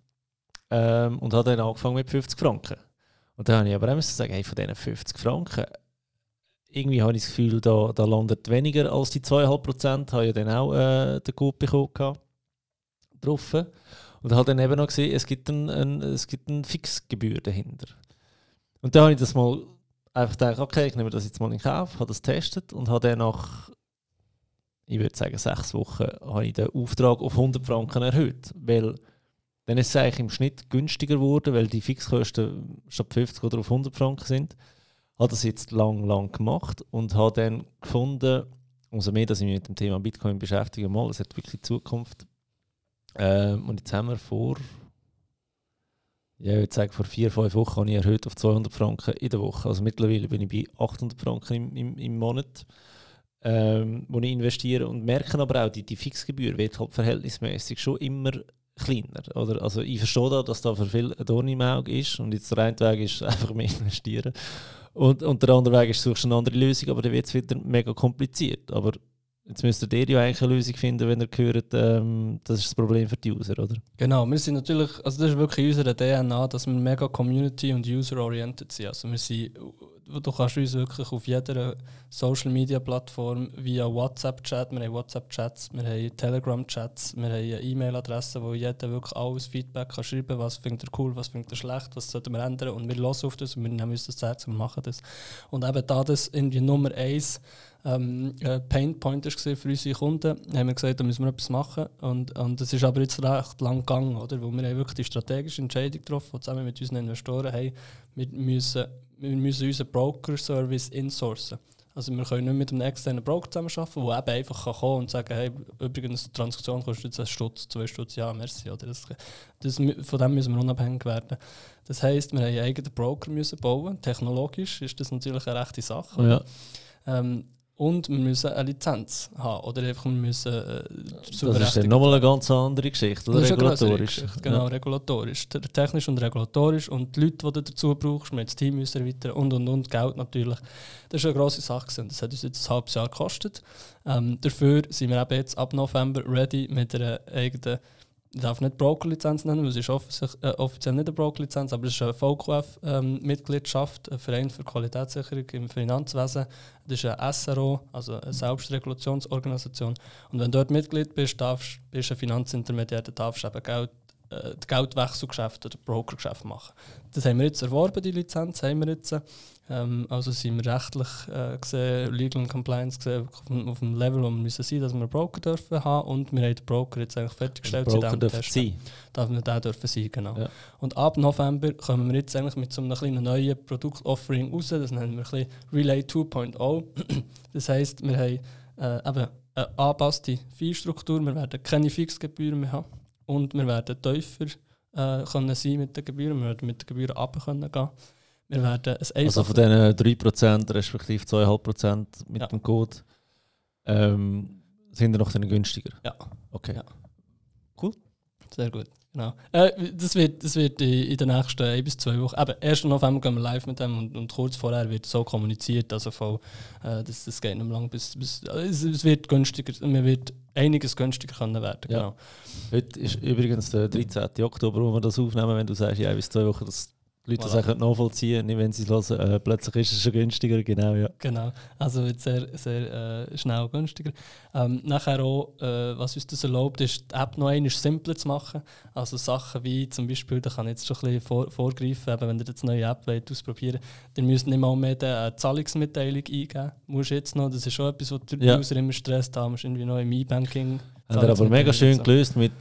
Ähm, und habe dann angefangen mit 50 Franken. Und dann habe ich aber auch müssen sagen, hey, von diesen 50 Franken, irgendwie habe ich das Gefühl, da, da landet weniger als die 2,5 Prozent. Habe ja dann auch äh, den Code bekommen drauf. Und habe dann eben noch gesehen, es gibt eine ein, gibt eine Fixgebühr dahinter. Und dann habe ich das mal einfach gedacht, okay, ich nehme das jetzt mal in Kauf, habe das getestet und habe dann nach, ich würde sagen, sechs Wochen, habe ich den Auftrag auf 100 Franken erhöht. Weil dann ist es eigentlich im Schnitt günstiger geworden, weil die Fixkosten statt 50 oder auf 100 Franken sind. Habe das jetzt lang, lang gemacht und habe dann gefunden, umso mehr, dass ich mich mit dem Thema Bitcoin beschäftige, mal, es hat wirklich Zukunft. Ähm, und jetzt haben wir vor, ja, ich würde sagen, vor vier, fünf Wochen habe ich erhöht auf 200 Franken in der Woche. Also mittlerweile bin ich bei 800 Franken im, im, im Monat, ähm, wo ich investiere und merke aber auch, die, die Fixgebühr wird halt verhältnismäßig schon immer kleiner. Oder? Also ich verstehe da, dass da für viel Dorn im Auge ist und jetzt der eine Weg ist [LAUGHS] einfach mehr investieren und, und der andere Weg ist, suchst eine andere Lösung, aber dann wird es wieder mega kompliziert. Aber jetzt müsstet ihr ja eigentlich eine Lösung finden, wenn ihr hört, ähm, das ist das Problem für die User, oder? Genau, wir sind natürlich, also das ist wirklich unsere DNA, dass wir mega Community- und User-oriented sind. Also wir sind, du kannst uns wirklich auf jeder Social-Media-Plattform via WhatsApp-Chat, wir haben WhatsApp-Chats, wir haben Telegram-Chats, wir haben eine E-Mail-Adresse, wo jeder wirklich alles Feedback kann schreiben kann, was findet er cool, was findet er schlecht, was sollten wir ändern und wir hören auf das und wir nehmen uns das zu Herzen und machen das. Und eben da das irgendwie Nummer eins ähm, äh, Pain Point war für unsere Kunden, haben wir gesagt, da müssen wir etwas machen. Und, und das ist aber jetzt recht lang gegangen, oder? Weil wir haben wirklich die strategische Entscheidung getroffen, zusammen mit unseren Investoren, hey, wir müssen, wir müssen unseren Broker-Service insourcen. Also wir können nicht mit einem externen Broker zusammenarbeiten, der eben einfach kann kommen und sagen, hey, übrigens, die Transaktion kostet jetzt einen Stutz, zwei Stutz, ja, merci. Oder das, das, von dem müssen wir unabhängig werden. Das heisst, wir haben einen eigenen Broker müssen bauen. Technologisch ist das natürlich eine rechte Sache. Ja. Ähm, und wir müssen eine Lizenz haben. Oder einfach wir müssen äh, Das ist dann nochmal eine ganz andere Geschichte, oder? Das ist eine grössere Regulatorisch. Geschichte, Genau, regulatorisch. Te- Technisch und regulatorisch. Und die Leute, die du dazu brauchst, wir das Team müssen erweitern und und und, Geld natürlich. Das ist eine grosse Sache. gewesen. Das hat uns jetzt ein halbes Jahr gekostet. Ähm, dafür sind wir eben jetzt ab November ready mit einer eigenen darf nicht Broker-Lizenz nennen, weil es ist offensichtlich- äh, offiziell nicht eine Broker-Lizenz, aber es ist eine VQF-Mitgliedschaft, ein Verein für Qualitätssicherung im Finanzwesen. Das ist eine SRO, also eine Selbstregulationsorganisation. Und wenn du dort Mitglied bist, darfst, bist du ein Finanzintermediär, dann darfst du eben Geld, äh, die Geldwechselgeschäfte oder Brokergeschäfte machen. Das haben wir jetzt erworben, die Lizenz haben wir jetzt. Ähm, also sind wir rechtlich äh, gesehen, Legal and Compliance gesehen, auf, dem- auf dem Level, wo wir müssen sein, dass wir einen Broker dürfen haben und wir haben den Broker jetzt eigentlich fertiggestellt. Broker dem dürfen sein. Darf man den dürfen sein, genau. Ja. Und ab November kommen wir jetzt eigentlich mit so einem kleinen neuen Produktoffering raus, das nennen wir ein Relay 2.0. [CLEARS THROAT] Das heisst, wir haben äh, eben eine angepasste Fee-Struktur, wir werden keine Fixgebühren mehr haben und wir werden tiefer äh, können sein mit den Gebühren, wir werden mit den Gebühren runter können gehen. Wir werden ein Also von diesen 3% respektive 2,5% mit Ja. dem Code ähm, sind die noch günstiger. Ja. Okay. Ja. Sehr gut. Genau. Äh, das wird, das wird in den nächsten ein bis zwei Wochen. Eben, 1. November gehen wir live mit dem und, und kurz vorher wird so kommuniziert. Also voll, äh, das, das geht nicht lang bis. bis es, es, wird günstiger, man wird einiges günstiger können werden. Ja. Genau. Heute ist übrigens der 13. Oktober, wo wir das aufnehmen, wenn du sagst, ja, bis zwei Wochen, das die Leute voilà. das nachvollziehen nicht wenn sie es hören. Äh, plötzlich ist es schon günstiger, genau, ja. Genau, also wird sehr, sehr äh, schnell günstiger. Ähm, nachher auch, äh, was uns das erlaubt, ist, die App noch einmal simpler zu machen. Also Sachen wie zum Beispiel, da kann ich jetzt schon ein bisschen vor, vorgreifen, eben, wenn ihr jetzt eine neue App wollt, ausprobieren dann müsst ihr nicht mal mehr eine Zahlungsmitteilung eingeben. Musst jetzt noch, das ist schon etwas, was die ja. User immer stresst haben, musst irgendwie noch im E-Banking. Haben wir aber mega schön gelöst mit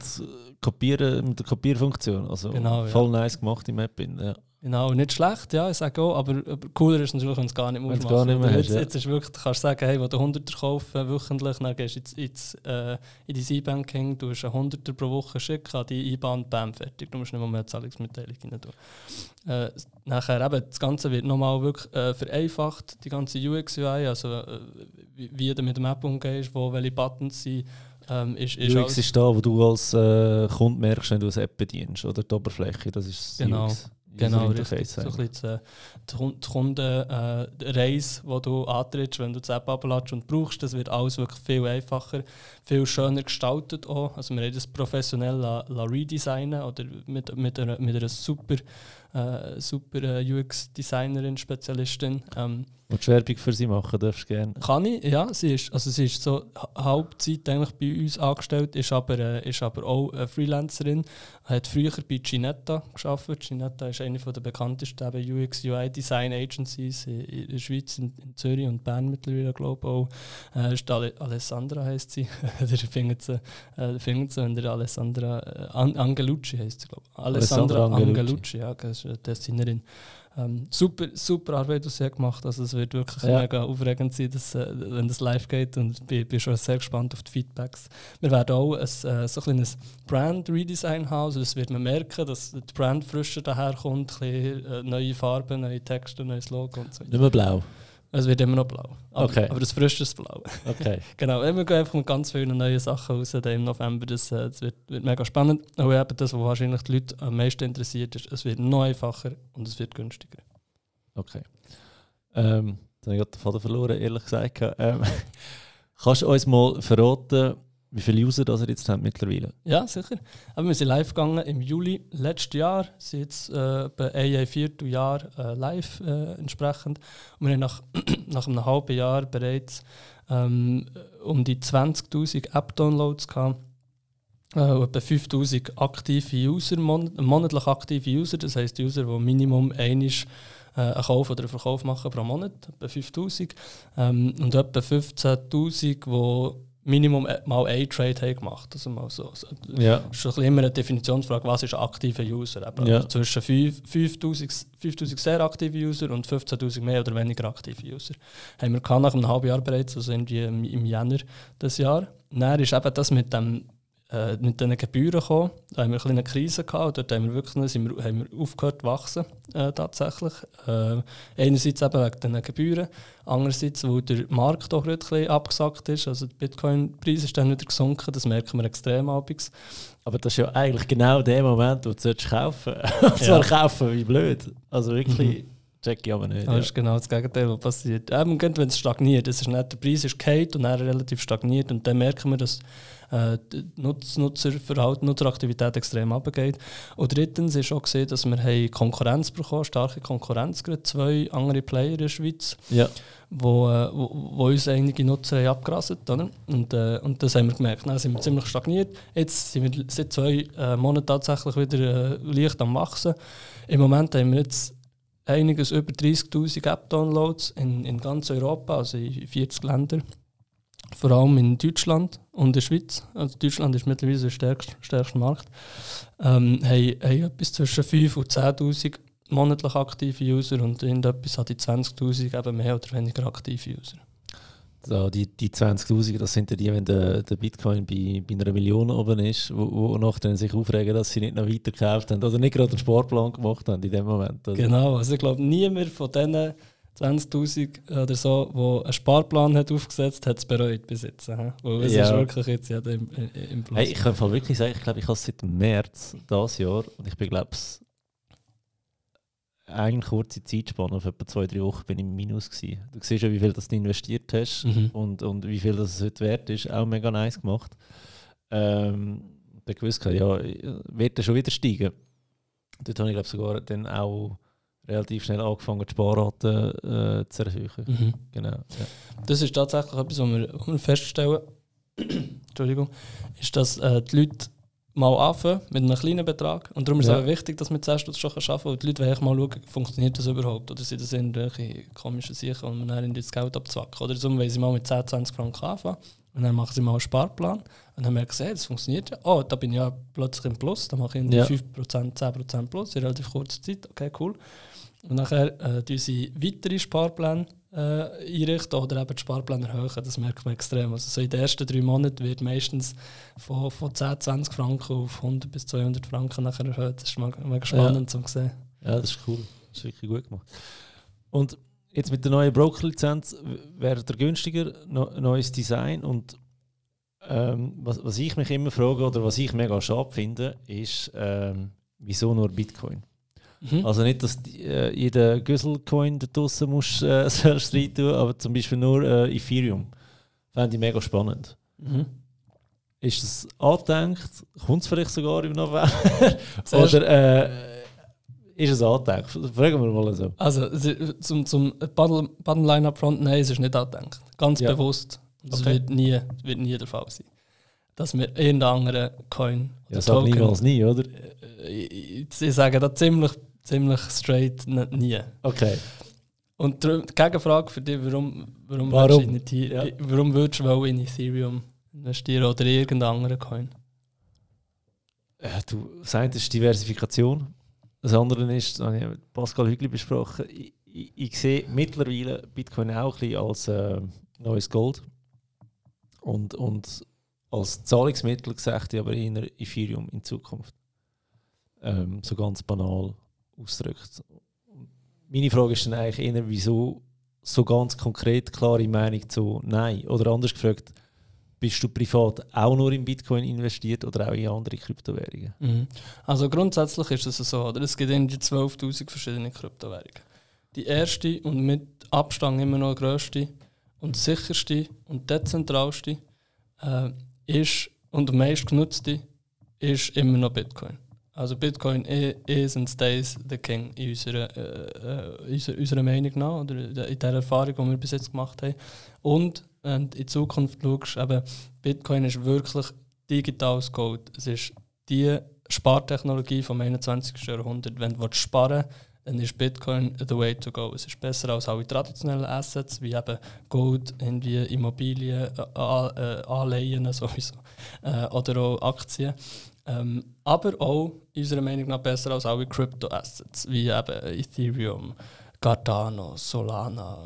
Kopieren, mit der Kopierfunktion. Also genau, voll ja. nice gemacht im App. Ja. Genau, nicht schlecht, ja, ich sage auch, aber, aber cooler ist natürlich, wenn du es gar nicht mehr machen gar nicht mehr jetzt, hast, ja. jetzt ist wirklich, du kannst sagen, hey, wenn du 100er kaufen wöchentlich, dann gehst du ins, ins, äh, in dein E-Banking, du hast einen 100er pro Woche schicken an die IBAN, bam, fertig. Du musst nicht mehr eine Zahlungsmitteilung rein tun. Äh, nachher eben, das Ganze wird nochmal wirklich äh, vereinfacht, die ganze UX-UI, also äh, wie, wie du mit dem App umgehst, wo welche Buttons sind, ähm, ist, ist UX ist da, wo du als äh, Kunde merkst, wenn du eine App bedienst, oder die Oberfläche, das ist genau. UX. Genau, richtig. So ein bisschen die Kundenreise, äh, die du antrittst, wenn du die App abladest und brauchst, das wird alles wirklich viel einfacher, viel schöner gestaltet auch. Also wir haben das professionell la, la redesignen oder mit, mit, einer, mit einer super äh, super äh, UX-Designerin, Spezialistin. Ähm, Und Werbung für sie machen darfst du gerne? Kann ich, ja. Sie ist, also sie ist so Hauptzeit eigentlich bei uns angestellt, ist aber, äh, ist aber auch eine Freelancerin. Hat früher bei Ginetta gearbeitet. Ginetta ist eine der bekanntesten UX-UI-Design Agencies in, in der Schweiz, in, in, Zürich und Bern mittlerweile, glaube ich auch. Äh, ist Alessandra heisst sie. [LAUGHS] der findet sie, äh, findet sie wenn der Alessandra äh, An Angelucci heisst sie, glaube ich. Alessandra, Alessandra Angelucci, Angelucci ja. Das ist Designerin. Ähm, super, super Arbeit, die sie gemacht Also es wird wirklich ja. mega aufregend sein, dass, äh, wenn das live geht und ich bin, bin schon sehr gespannt auf die Feedbacks. Wir werden auch ein, äh, so ein Brand-Redesign haben, also das wird man merken, dass die Brand frischer daherkommt, ein bisschen, äh, neue Farben, neue Texte, neues Logo und so. Nicht mehr blau? Es wird immer noch blau. Aber, okay. aber das frische ist blau. Okay. [LAUGHS] genau, wir gehen einfach mit ganz vielen neuen Sachen raus im November. Das, äh, das wird, wird, mega spannend. Aber eben das, was wahrscheinlich die Leute am meisten interessiert, ist, es wird noch einfacher und es wird günstiger. Okay. Ähm, dann habe ich den Vater verloren, ehrlich gesagt. Ähm, [LAUGHS] kannst du uns mal verraten, wie viele User das ihr jetzt habt mittlerweile? Ja, sicher. Aber wir sind live gegangen im Juli letzten Jahr. sind jetzt äh, bei ein Vierteljahr äh, live äh, entsprechend. Und wir haben nach, [CLEARS THROAT] nach einem halben Jahr bereits ähm, um die 20.000 App-Downloads gehabt. Äh, etwa 5000 aktive User, mon monatlich aktive User, das heisst User, die Minimum einisch äh, einen Kauf oder einen Verkauf machen pro Monat, etwa 5000. Ähm, und etwa 15.000, die Minimum äh, mal ein Trade haben gemacht also mal so. Also, ja. Das ist immer eine Definitionsfrage, was ist ein aktiver User? Eben ja. Zwischen 5000 sehr aktive User und 15.000 mehr oder weniger aktive User. Haben wir nach einem halben Jahr bereits, also irgendwie im Januar des Jahres. Dann ist eben das mit dem äh, mit diesen Gebühren gekommen. Da haben wir eine kleine Krise gehabt. Dort haben wir wirklich sind wir, haben wir aufgehört zu wachsen, äh, tatsächlich. Äh, einerseits eben wegen diesen Gebühren, andererseits, weil der Markt auch ein bisschen abgesackt ist. Also der Bitcoin-Preis ist dann wieder gesunken, das merken wir extrem abends. Aber das ist ja eigentlich genau der Moment, wo du kaufen solltest. [LAUGHS] Und zwar ja. kaufen, wie blöd. Also wirklich... Mhm. Check ich aber nicht. Das ja. ist genau das Gegenteil, was passiert. Eben, wenn es stagniert, das ist nicht, der Preis ist gekehrt und dann relativ stagniert und dann merken wir, dass äh, Nutz, Nutzerverhalten, Nutzeraktivität extrem abgeht. Und drittens ist auch gesehen, dass wir haben Konkurrenz bekommen, starke Konkurrenz, gerade zwei andere Player in der Schweiz. Ja wo, äh, wo, wo uns einige Nutzer haben abgerastet haben. Und, äh, und das haben wir gemerkt. Dann sind wir ziemlich stagniert. Jetzt sind wir seit zwei äh, Monaten tatsächlich wieder äh, leicht am Wachsen. Im Moment haben wir jetzt einiges über 30.000 App-Downloads in, in ganz Europa, also in 40 Ländern vor allem in Deutschland und in der Schweiz, also Deutschland ist mittlerweile der stärkste, stärkste Markt, ähm, haben, haben etwas zwischen 5.000 und 10.000 monatlich aktive User und etwas hat die 20.000 eben mehr oder weniger aktive User. So, die, die 20.000, das sind ja die, wenn der, der Bitcoin bei, bei einer Million oben ist, wo, wo nachher sich aufregen, dass sie nicht noch weitergekauft haben oder nicht gerade einen Sportplan gemacht haben in dem Moment. Oder? Genau, also ich glaube, niemand von denen 20.000 oder so, wo einen Sparplan hat aufgesetzt hat, es bereut bis jetzt. Weil es Ja. ist wirklich jetzt ja im, im Plus. Hey, ich kann wirklich sagen, ich glaube, ich habe es seit März dieses Jahr und ich bin, glaube ich, eine kurze Zeitspanne, auf etwa zwei, drei Wochen bin ich im Minus gewesen. Du siehst ja, wie viel das du investiert hast Mhm. und, und wie viel das heute wert ist. Auch mega nice gemacht. Ähm, da gewusst, ja, wird er schon wieder steigen. Dort habe ich, glaube sogar dann auch relativ schnell angefangen, die Sparrate äh, zu erhöhen. Mhm. Genau. Ja. Das ist tatsächlich etwas, was wir, was wir feststellen, [CLEARS THROAT] Entschuldigung, ist, dass äh, die Leute mal anfangen mit einem kleinen Betrag. Und darum ist Ja. es auch wichtig, dass wir 10 Stunden schon arbeiten können, weil die Leute wollen mal schauen, funktioniert das überhaupt? Oder sind das irgendwelche komischen Sachen, und man dann das Geld abzwacken? Oder darum wollen sie mal mit 10, 20 Franken anfangen. Und dann machen sie mal einen Sparplan. Und dann merken sie, hey, das funktioniert ja. Oh, da bin ich ja plötzlich im Plus. Dann mache ich Ja. 5%, 10% Plus in relativ kurzer Zeit. Okay, cool. Und nachher äh, tun sie weitere Sparpläne äh, einrichten oder eben die Sparpläne erhöhen. Das merkt man extrem. Also so in den ersten drei Monaten wird meistens von, von 10, 20 Franken auf 100 bis 200 Franken nachher erhöht. Das ist mega, spannend zu sehen. Ja, das ist cool. Das ist wirklich gut gemacht. Und jetzt mit der neuen Broker-Lizenz wäre der günstiger, no, neues Design und ähm, was, was ich mich immer frage oder was ich mega schade finde, ist, ähm, wieso nur Bitcoin? Mhm. Also nicht, dass die, äh, jeder Güsselcoin da draussen muss äh, [LAUGHS] selbst rein tun, aber zum Beispiel nur äh, Ethereum. Fände ich mega spannend. Mhm. Ist das angedenkt? Kommt es vielleicht sogar im November? [LAUGHS] Oder äh, ist es angedenkt? Fragen wir mal so. Also zum, zum Bottom Bottom Line up front, nein, es ist nicht angedenkt. Ganz Ja. bewusst. Das Okay. wird, nie, wird nie der Fall sein. Dass wir irgendeinen anderen Coin Ja, sag niemals nie, oder? Äh, Ich, ich sage da ziemlich, ziemlich straight nie. Okay. Und die Gegenfrage für dich, warum, warum, Warum? Willst du Ja. warum würdest du in Ethereum investieren oder in irgendeinen anderen Coin? Äh, du, das eine ist Diversifikation. Das andere ist, das habe ich mit Pascal Hügli besprochen, ich, ich, ich sehe mittlerweile Bitcoin auch ein bisschen als äh, neues Gold. Und, und als Zahlungsmittel gesagt aber eher Ethereum in Zukunft. Ähm, so ganz banal ausgedrückt. Meine Frage ist dann eigentlich eher, wieso so ganz konkret klare Meinung zu Nein? Oder anders gefragt, bist du privat auch nur in Bitcoin investiert oder auch in andere Kryptowährungen? Mhm. Also grundsätzlich ist es so, oder? es gibt irgendwie 12'000 verschiedene Kryptowährungen. Die erste und mit Abstand immer noch grösste und sicherste und dezentralste äh, ist und am meisten genutzte ist immer noch Bitcoin. Also Bitcoin i- is and stays the king in unserer, äh, äh, unserer, unserer Meinung nach oder in der Erfahrung, die wir bis jetzt gemacht haben. Und wenn du in Zukunft schaust, eben, Bitcoin ist wirklich digitales Gold. Es ist die Spartechnologie vom 21. Jahrhundert. Wenn du sparen willst, dann ist Bitcoin the way to go. Es ist besser als alle traditionellen Assets, wie eben Gold, irgendwie Immobilien, äh, äh, Anleihen [LAUGHS] sowieso, äh, oder auch Aktien. Ähm, aber auch, unserer Meinung nach, besser als alle Crypto-Assets, wie eben Ethereum, Cardano, Solana,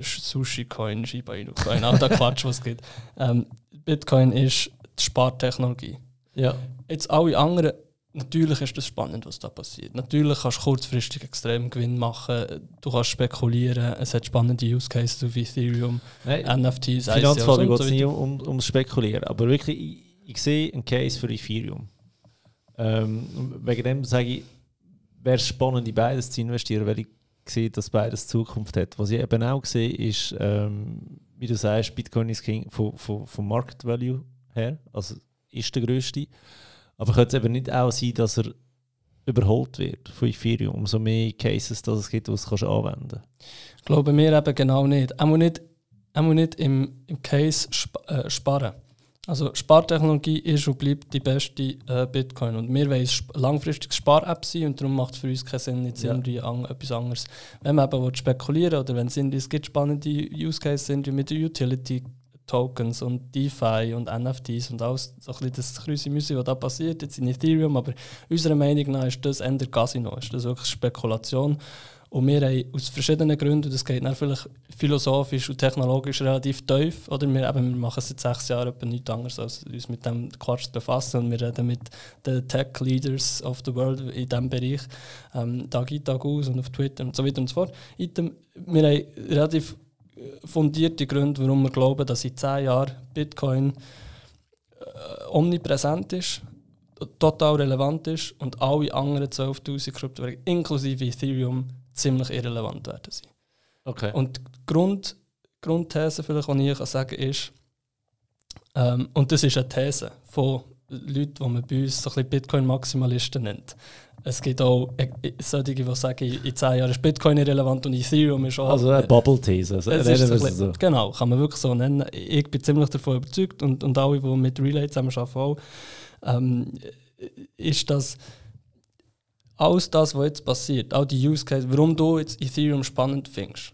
Sushi Coin, Shiba Inu Coin, all der [LAUGHS] Quatsch, was es gibt. Ähm, Bitcoin ist die Spartechnologie. Ja. Jetzt alle anderen, natürlich ist das spannend, was da passiert. Natürlich kannst du kurzfristig extrem Gewinn machen, du kannst spekulieren, es hat spannende Use Cases auf Ethereum, Nein, NFTs, Finanzfall ICOs geht es weiter. um, um, Spekulieren. Aber wirklich, ich, ich sehe einen Case für Ethereum. Ähm, wegen dem sage ich, wäre es spannend, in beides zu investieren, weil ich sehe, dass beides Zukunft hat. Was ich eben auch sehe, ist, ähm, wie du sagst, Bitcoin ist King vom, vom, vom Market Value her, also ist der größte. Aber könnte es eben nicht auch sein, dass er überholt wird von Ethereum, umso mehr Cases, dass es gibt, die du kannst anwenden kannst. Glauben wir eben genau nicht. Auch nicht, auch nicht im, im Case sp äh, sparen. Also Spartechnologie ist und bleibt die beste äh, Bitcoin. Und wir wollen sp langfristiges Spar-App sein und darum macht es für uns keinen Sinn, jetzt Ja. irgendwie an, etwas anderes. Wenn man eben will spekulieren oder wenn es, es gibt spannende Use Cases sind wie mit Utility Tokens und DeFi und NFTs und alles so ein bisschen das Krüsi-Müsi, was da passiert, jetzt in Ethereum, aber unserer Meinung nach ist das eher Casino, ist das wirklich Spekulation Und wir haben aus verschiedenen Gründen, das geht vielleicht philosophisch und technologisch relativ tief, oder wir, eben, wir machen seit sechs Jahren etwa nichts anderes, als uns mit dem Quatsch zu befassen und wir reden mit den Tech-Leaders of the world in diesem Bereich, ähm, Tag ein, Tag aus und auf Twitter und so weiter und so fort. Wir haben relativ fundierte Gründe, warum wir glauben, dass in zehn Jahren Bitcoin äh, omnipräsent ist, total relevant ist und alle anderen 12.000 Kryptowährungen, inklusive Ethereum, ziemlich irrelevant werden sein. Okay. Und die Grund, Grundthese, vielleicht, die ich sagen kann, ist, ähm, und das ist eine These von Leuten, die man bei uns so ein bisschen Bitcoin-Maximalisten nennt. Es gibt auch äh, äh, solche, die sagen, in 10 Jahren ist Bitcoin irrelevant und Ethereum ist auch. Also eine Bubble-These. Also so. Genau, kann man wirklich so nennen. Ich bin ziemlich davon überzeugt und, und alle, die mit Relay zusammenarbeiten, auch, ähm, ist das alles das, was jetzt passiert, auch die Use Case, warum du jetzt Ethereum spannend findest,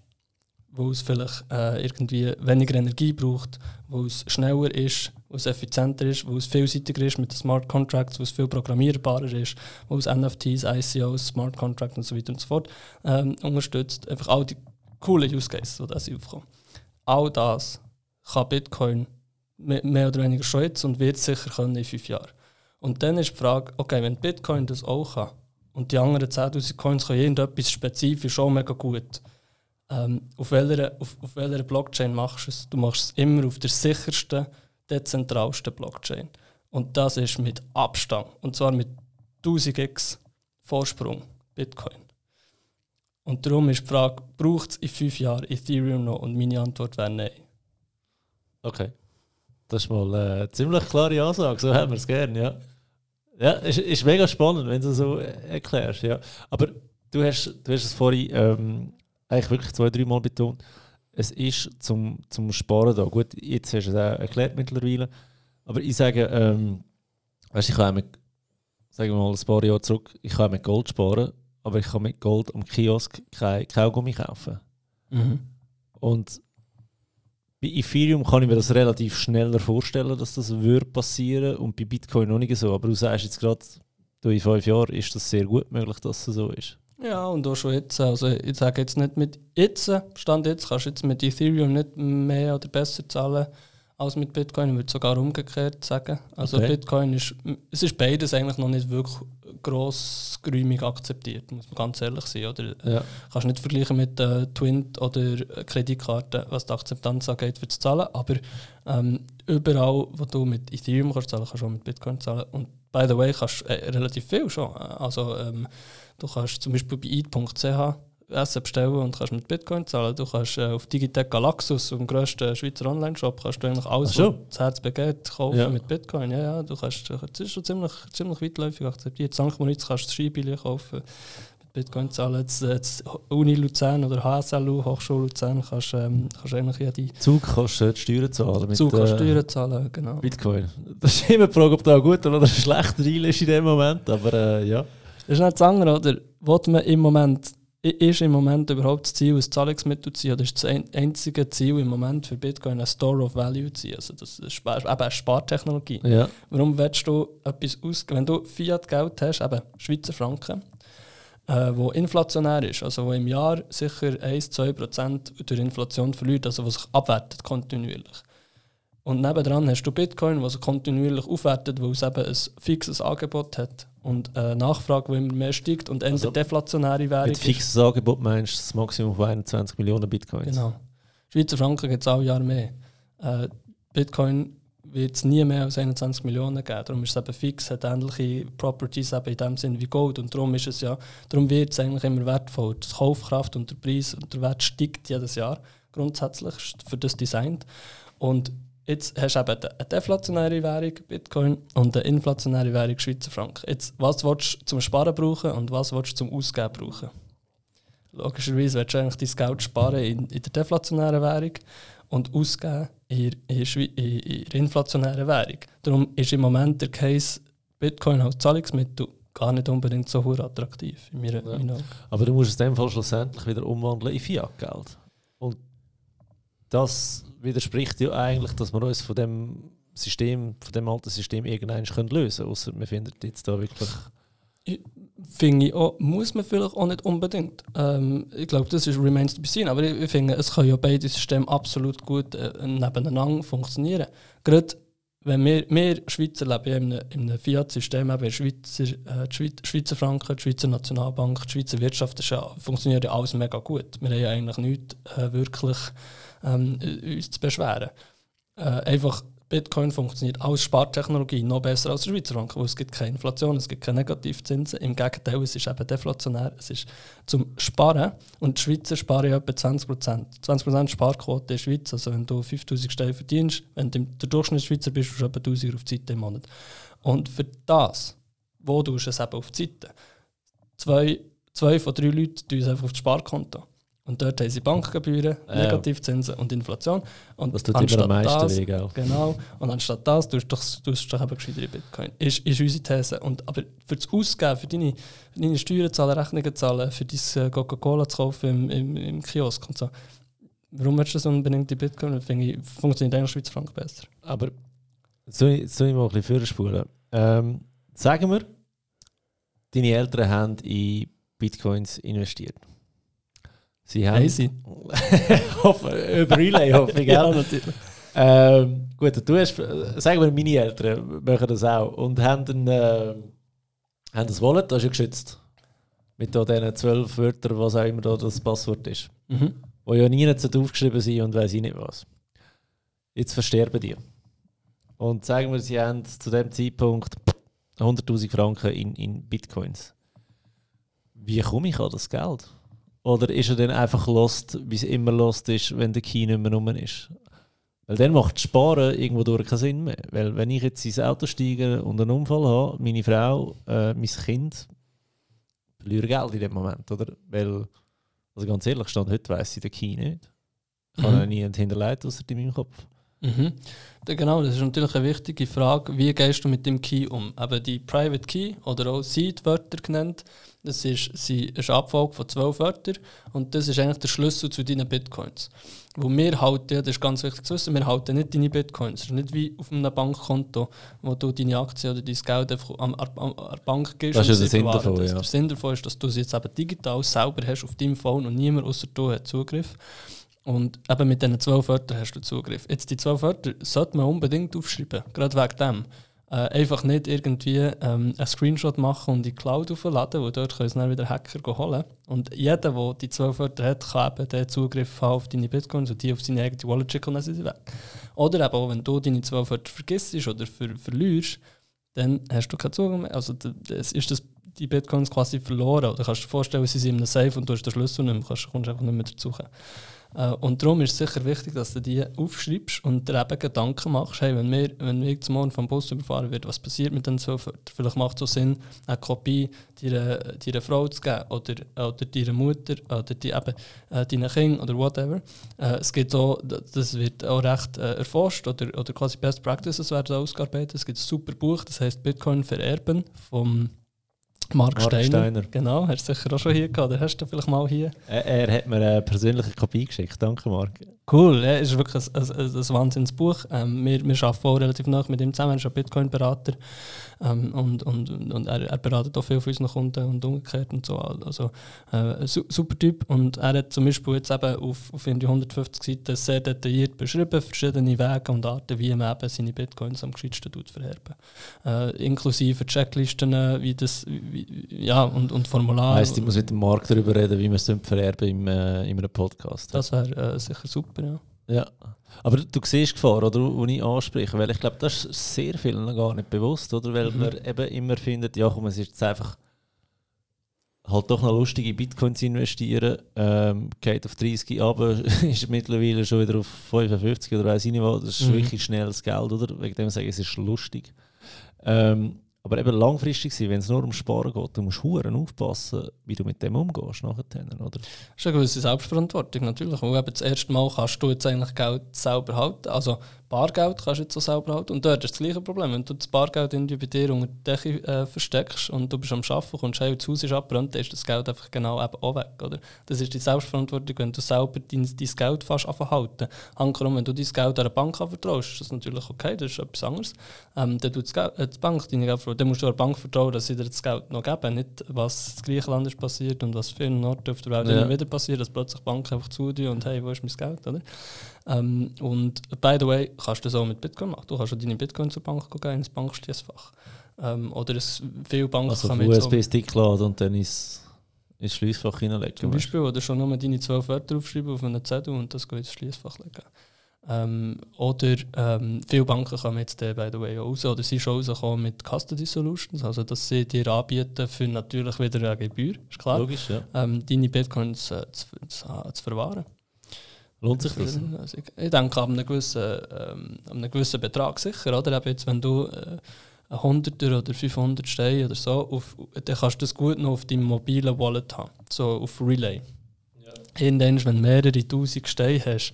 wo es vielleicht äh, irgendwie weniger Energie braucht, wo es schneller ist, wo es effizienter ist, wo es vielseitiger ist mit den Smart Contracts, wo es viel programmierbarer ist, wo es NFTs, ICOs, Smart Contracts und so weiter und so fort ähm, unterstützt. Einfach all die coolen Use Cases, die da aufkommen. All das kann Bitcoin mehr oder weniger schon jetzt und wird sicher können in fünf Jahren. Und dann ist die Frage, okay, wenn Bitcoin das auch kann und die anderen 10.000 Coins können irgendetwas spezifisch auch mega gut, ähm, auf, welcher, auf, auf welcher Blockchain machst du es? Du machst es immer auf der sichersten, dezentralsten Blockchain. Und das ist mit Abstand. Und zwar mit 1000x Vorsprung Bitcoin. Und darum ist die Frage, braucht es in fünf Jahren Ethereum noch? Und meine Antwort wäre nein. Okay. Das ist mal eine ziemlich klare Ansage, so haben wir es gerne, ja. Ja, ist, ist mega spannend, wenn du so erklärst, ja. Aber du hast, du hast es vorhin ähm, eigentlich wirklich zwei, drei Mal betont. Es ist zum, zum Sparen da. Gut, jetzt hast du es auch erklärt mittlerweile. Aber ich sage, ähm, weißt, ich kann mit, sagen wir mal ein paar Jahre zurück, ich kann mit Gold sparen, aber ich kann mit Gold am Kiosk kein Kaugummi kaufen. Mhm. Und bei Ethereum kann ich mir das relativ schneller vorstellen, dass das würde passieren und bei Bitcoin noch nicht so. Aber du sagst jetzt gerade, in fünf Jahren ist das sehr gut möglich, dass es so ist. Ja, und auch schon jetzt. Also ich sage jetzt nicht mit jetzt, Stand jetzt, kannst du jetzt mit Ethereum nicht mehr oder besser zahlen als mit Bitcoin. Ich würde sogar umgekehrt sagen. Also okay. Bitcoin ist, es ist beides eigentlich noch nicht wirklich grossgeräumig akzeptiert, muss man ganz ehrlich sein. Oder? Ja. Kannst nicht vergleichen mit äh, Twint oder Kreditkarten, was die Akzeptanz angeht für das Zahlen. Aber ähm, überall, wo du mit Ethereum kannst zahlen, kannst du auch mit Bitcoin zahlen. Und by the way, kannst du äh, relativ viel schon. Also ähm, du kannst zum Beispiel bei eat.ch Essen bestellen und kannst mit Bitcoin zahlen. Du kannst äh, auf Digitec Galaxus, dem grössten Schweizer Online-Shop, kannst du eigentlich alles, was das Herz begeht, kaufen ja. mit Bitcoin. Ja, ja, du kannst, das ist schon ziemlich, ziemlich weitläufig akzeptiert. St. Moritz kannst du das Skibillett kaufen, mit Bitcoin zahlen. Das, das Uni Luzern oder HSLU, Hochschule Luzern, kannst, ähm, kannst eigentlich ja die... Zug kannst du Steuern zahlen. Mit, Zug kannst du äh, Steuern zahlen, genau. Bitcoin. [LAUGHS] Das ist immer die Frage, ob da ein guter oder ein schlechter Deal ist in dem Moment, aber äh, ja. Das ist nicht das andere, oder? Will man im Moment ist im Moment überhaupt das Ziel, ein Zahlungsmittel zu ziehen? Oder ist das einzige Ziel im Moment für Bitcoin ein Store of Value zu ziehen? Also das ist eben eine Spartechnologie. Ja. Warum willst du etwas ausgeben? Wenn du Fiat-Geld hast, eben Schweizer Franken, äh, wo inflationär ist, also wo im Jahr sicher 1-2% durch Inflation verliert, also was sich abwertet kontinuierlich. Und nebendran hast du Bitcoin, was kontinuierlich aufwertet, weil es eben ein fixes Angebot hat und eine Nachfrage, die immer mehr steigt und also, deflationäre Währung. Mit fixes Angebot meinst du das Maximum von 21 Millionen Bitcoins? Genau. Schweizer Franken gibt es auch Jahr mehr. Äh, Bitcoin wird es nie mehr als 21 Millionen geben. Darum ist es eben fix, hat ähnliche Properties eben in dem Sinn wie Gold. Und darum ist es ja, darum wird es eigentlich immer wertvoll. Die Kaufkraft und der Preis und der Wert steigt jedes Jahr grundsätzlich für das Design. Und Jetzt hast du eben eine deflationäre Währung, Bitcoin, und eine inflationäre Währung, Schweizer Franken. Jetzt, was willst du zum Sparen brauchen und was willst du zum Ausgeben brauchen? Logischerweise willst du eigentlich dein Geld sparen in, in der deflationären Währung und ausgeben in, in, in, in der inflationären Währung. Darum ist im Moment der Case Bitcoin als Zahlungsmittel gar nicht unbedingt so attraktiv in meiner, ja. meiner Aber du musst es in dem Fall schlussendlich wieder umwandeln in Fiat-Geld. Das widerspricht ja eigentlich, dass wir uns von dem System, von dem alten System irgendwann können lösen. Außer wir finden jetzt da wirklich. finde ich auch, muss man vielleicht auch nicht unbedingt. Ähm, ich glaube, das ist remains to be seen, aber ich, ich finde, es können ja beide Systeme absolut gut äh, nebeneinander funktionieren. Gerade wenn wir, wir Schweizer leben einem, in einem Fiat-System, eben Schweizer, äh, die Schweizer Franken, die Schweizer Nationalbank, die Schweizer Wirtschaft, das ja, funktioniert ja alles mega gut. Wir haben ja eigentlich nichts äh, wirklich ähm, uns zu beschweren. Äh, einfach Bitcoin funktioniert als Spartechnologie noch besser als der Schweizer Franken, weil es gibt keine Inflation, es gibt keine Negativzinsen. Im Gegenteil, es ist eben deflationär. Es ist zum Sparen und die Schweizer sparen ja etwa 20%. 20% Sparquote in der Schweiz, also wenn du 5000 Stellen verdienst, wenn du der Durchschnittsschweizer bist, bist du etwa 1000 auf die Seite im Monat. Und für das, wo du es eben auf die Seite, zwei, zwei von drei Leuten tun es einfach auf das Sparkonto. Und dort haben sie Bankgebühren, Negativzinsen und Inflation. Und das tut immer am meisten das, weh, gell? Genau. Und anstatt das tust du doch, tust doch eben gescheiter in Bitcoin. Ist, ist unsere These. Und, aber für das Ausgeben, für deine, für deine Steuern zahlen, Rechnungen zahlen, für dein Coca-Cola zu kaufen im, im, im Kiosk und so. Warum willst du das unbedingt in Bitcoin? Finde ich, funktioniert eigentlich Schweizer Franken besser. Aber soll ich, soll ich mal ein bisschen vorspulen? Ähm, sagen wir, deine Eltern haben in Bitcoins investiert. Sie haben. Sie. [LAUGHS] über Relay hoffe ich, [LAUGHS] ja, natürlich. Ähm, gut, du hast, sagen wir, meine Eltern machen das auch und haben ein, äh, haben das Wallet, das ist ja geschützt. Mit da diesen zwölf Wörtern, was auch immer da das Passwort ist. Mhm. Wo ja nie nicht aufgeschrieben sind und weiß ich nicht was. Jetzt versterben die. Und sagen wir, sie haben zu dem Zeitpunkt 100.000 Franken in, in Bitcoins. Wie komme ich an das Geld? Oder ist er dann einfach lost, wie es immer lost ist, wenn der Key nicht mehr rum ist? Weil dann macht Sparen irgendwo durch keinen Sinn mehr. Weil wenn ich jetzt ins Auto steige und einen Unfall habe, meine Frau, äh, mein Kind, verliere Geld in dem Moment, oder? Weil, also ganz ehrlich, stand heute weiss ich den Key nicht. Ich habe Mhm. ihn nie hinterlegt, außer in meinem Kopf. Mhm. Da, genau, das ist natürlich eine wichtige Frage. Wie gehst du mit dem Key um? Eben die Private Key oder auch Seed-Wörter genannt. Das ist, sie ist eine Abfolge von zwölf Wörtern und das ist eigentlich der Schlüssel zu deinen Bitcoins. Wo wir halten, das ist ganz wichtig zu wissen, wir halten nicht deine Bitcoins. Es ist nicht wie auf einem Bankkonto, wo du deine Aktie oder dein Geld einfach an, an, Bank gibst. Das ist sie der Sinn davon, das. ja. Der Sinn davon ist, dass du es jetzt eben digital selber hast auf deinem Phone und niemand außer du hat Zugriff. Und eben mit diesen zwölf Wörtern hast du Zugriff. Jetzt die zwölf Wörter sollte man unbedingt aufschreiben, gerade wegen dem. Äh, einfach nicht irgendwie ähm, einen Screenshot machen und in die Cloud aufladen, weil dort können es dann wieder Hacker holen. Und jeder, der die zwölf Wörter hat, kann eben den Zugriff haben auf deine Bitcoins und die auf seine eigene Wallet schicken und dann sind sie weg. Oder eben auch, wenn du deine zwölf Wörter vergisst oder ver verlierst, dann hast du keinen Zugang mehr. Also das ist das, die Bitcoins quasi verloren. Oder kannst du dir vorstellen, sie sind in einem Safe und du hast den Schlüssel nicht mehr, kannst, kommst einfach nicht mehr dazu. Äh, und darum ist es sicher wichtig, dass du die aufschreibst und dir eben Gedanken machst, hey, wenn, wir, wenn wir zum Morgen vom Bus überfahren wird, was passiert mit den zwölf? Vielleicht macht es so Sinn, eine Kopie deiner, deiner Frau zu geben oder, oder deiner Mutter oder die, eben, äh, deinen Kind oder whatever. Äh, es gibt auch, das wird auch recht äh, erforscht oder, oder quasi Best Practices werden ausgearbeitet. Es gibt ein super Buch, das heißt Bitcoin vererben vom Mark, Mark Steiner. Steiner. Genau, hast du sicher auch schon hier gehabt. Oder hast du vielleicht mal hier? Er, er hat mir eine persönliche Kopie geschickt. Danke, Marc. Cool, ja, ist wirklich ein, ein, ein Wahnsinnsbuch. Ähm, wir, wir arbeiten auch relativ nah mit ihm zusammen, er ist ein Bitcoin-Berater ähm, und, und, und er, er beratet auch viel von unseren Kunden und umgekehrt und so. Also äh, su super Typ und er hat zum Beispiel jetzt eben auf, auf irgendwie 150 Seiten sehr detailliert beschrieben, verschiedene Wege und Arten, wie man eben seine Bitcoins am gescheitsten tut vererben. Äh, inklusive Checklisten, wie das, wie, ja, und, und Formulare. Heisst, ich muss mit dem Marc darüber reden, wie wir es vererben im, äh, in einem Podcast. das wäre äh, sicher super, ja. Ja. Aber du, du siehst Gefahr, oder, die ich anspreche, weil ich glaube, das ist sehr vielen noch gar nicht bewusst, oder? Weil Mhm. man eben immer findet, ja komm, es ist jetzt einfach halt doch noch lustig in Bitcoin zu investieren, ähm, geht auf 30 aber [LAUGHS] ist mittlerweile schon wieder auf 55 oder weiß ich nicht was, das ist Mhm. wirklich schnelles Geld, oder? Wegen dem sage ich, es ist lustig. Ähm, aber eben langfristig wenn es nur um Sparen geht, du musst hure aufpassen, wie du mit dem umgehst nachher, oder? Das ist eine gewisse Selbstverantwortung natürlich. Weil eben das erste Mal kannst du jetzt eigentlich Geld selber halten. Also Bargeld kannst du jetzt so selber halten. Und dort ist das gleiche Problem. Wenn du das Bargeld irgendwie bei dir unter der Decke äh, versteckst und du bist am Arbeiten, kommst heim, das Haus ist abbrannt, dann ist das Geld einfach genau eben auch weg. Oder? Das ist die Selbstverantwortung, wenn du selber dein, dein Geld fast halten. Hankerum, wenn du dein Geld einer Bank anvertraust, ist das natürlich okay, das ist etwas anderes. Ähm, dann tut das Geld, äh, die Bank deine Geld dann musst du der Bank vertrauen, dass sie dir das Geld noch geben, nicht was in Griechenland ist passiert und was vielen Orten auf der Welt Ja. immer wieder passiert, dass plötzlich Banken einfach zutun und hey, wo ist mein Geld, oder? Ähm, und by the way, kannst du das auch mit Bitcoin machen. Du kannst auch deine Bitcoin zur Bank gehen, ins Bankschließfach. Ähm, oder es, viele Banken Also kommen jetzt USB-Stick laden und dann ins, ins Schliessfach hineinlegen. Zum Beispiel, oder schon nur deine zwölf Wörter aufschreiben auf einen Zettel und das geht ins Schließfach legen. Ähm, oder ähm, viele Banken kommen jetzt äh, by the way auch raus, oder sie schon rausgekommen mit Custody Solutions, also dass sie dir anbieten für natürlich wieder eine Gebühr, ist klar, Logisch, ja. ähm, deine Bitcoins äh, zu, zu, zu verwahren. Lohnt sich das? Also ich, denke, ab einem gewissen, ähm, ab einem gewissen Betrag sicher. Oder? Eben jetzt, wenn du äh, ein 100er oder 500 Steine oder so, auf, dann kannst du das gut noch auf deinem mobilen Wallet haben, so auf Relay. Irgendwann, wenn du mehrere tausend Steine hast,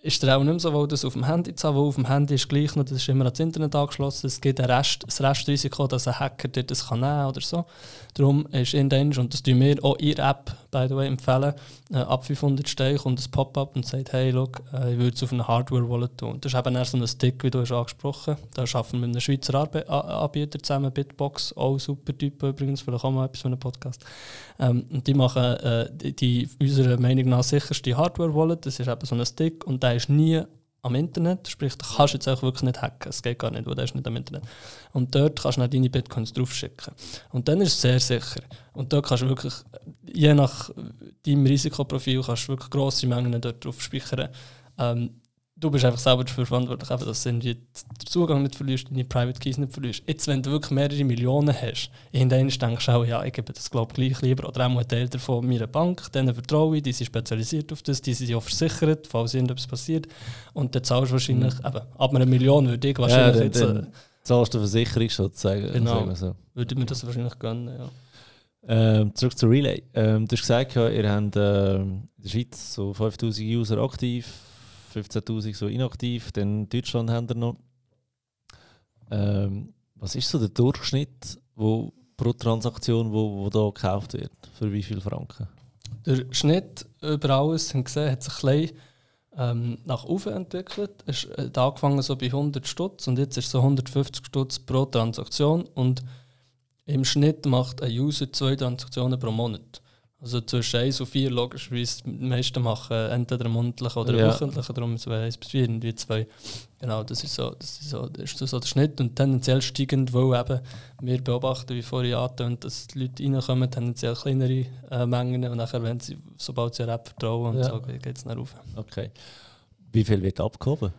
ist dir auch nicht mehr so wohl, das auf dem Handy zu haben, weil auf dem Handy ist gleich noch, das ist immer ans Internet angeschlossen, es gibt ein Rest, das Restrisiko, dass ein Hacker dir das kann nehmen oder so. Darum ist irgendwann, und das tun wir auch in der App, by the way, empfehlen, äh, ab 500 Steine kommt ein Pop-up und sagt, hey, look, äh, ich würde es auf eine Hardware-Wallet tun. Das ist eben eher so ein Stick, wie du hast angesprochen Da arbeiten wir mit einem Schweizer Arbe Anbieter zusammen, Bitbox, auch super Typ übrigens, vielleicht auch mal etwas für einen Podcast. Ähm, und die machen äh, die, die unserer Meinung nach sicherste Hardware-Wallet, das ist eben so ein Stick und der ist nie am Internet, sprich, da kannst du jetzt auch wirklich nicht hacken, es geht gar nicht, weil der ist nicht am Internet. Und dort kannst du dann deine Bitcoins draufschicken. Und dann ist es sehr sicher. Und dort kannst du wirklich, je nach deinem Risikoprofil, kannst du wirklich grosse Mengen dort drauf speichern. Ähm, du bist einfach selber dafür verantwortlich, dass du den Zugang nicht verlierst, deine Private Keys nicht verlierst. Jetzt, wenn du wirklich mehrere Millionen hast, irgendwann denkst du auch, ja, ich gebe das glaube gleich lieber oder auch einen Teil davon meiner Bank, denen vertraue ich, die sind spezialisiert auf das, die sind auch versichert, falls irgendetwas passiert. Und dann zahlst du wahrscheinlich, eben, ab einer Million würde ich wahrscheinlich dann- jetzt, äh, zahlst du eine Versicherung sozusagen. Genau. So. würde mir das wahrscheinlich gönnen, ja. Ähm, zurück zu Relay. Ähm, du hast gesagt, ja, ihr habt ähm, in der Schweiz so 5000 User aktiv, 15.000 so inaktiv, dann Deutschland haben wir noch. Ähm, was ist so der Durchschnitt wo, pro Transaktion, wo, wo da gekauft wird? Für wie viel Franken? Der Schnitt über alles haben gesehen, hat sich ein bisschen, ähm, nach oben entwickelt. Es hat angefangen so bei 100 Stutz und jetzt ist es so 150 Stutz pro Transaktion und im Schnitt macht ein User zwei Transaktionen pro Monat. Also zwischen 1 und 4 logischerweise. Die meisten machen entweder monatlich oder Ja. wöchentlich, darum so 1 bis 4, irgendwie 2. Genau, das ist so, das ist so, das ist so der Schnitt und tendenziell steigend, weil eben wir beobachten, wie vorhin angetönt, dass die Leute reinkommen, tendenziell kleinere äh, Mengen und nachher, wenn sie, sobald sie App vertrauen und Ja. so, geht es nach rauf. Okay. Wie viel wird abgehoben?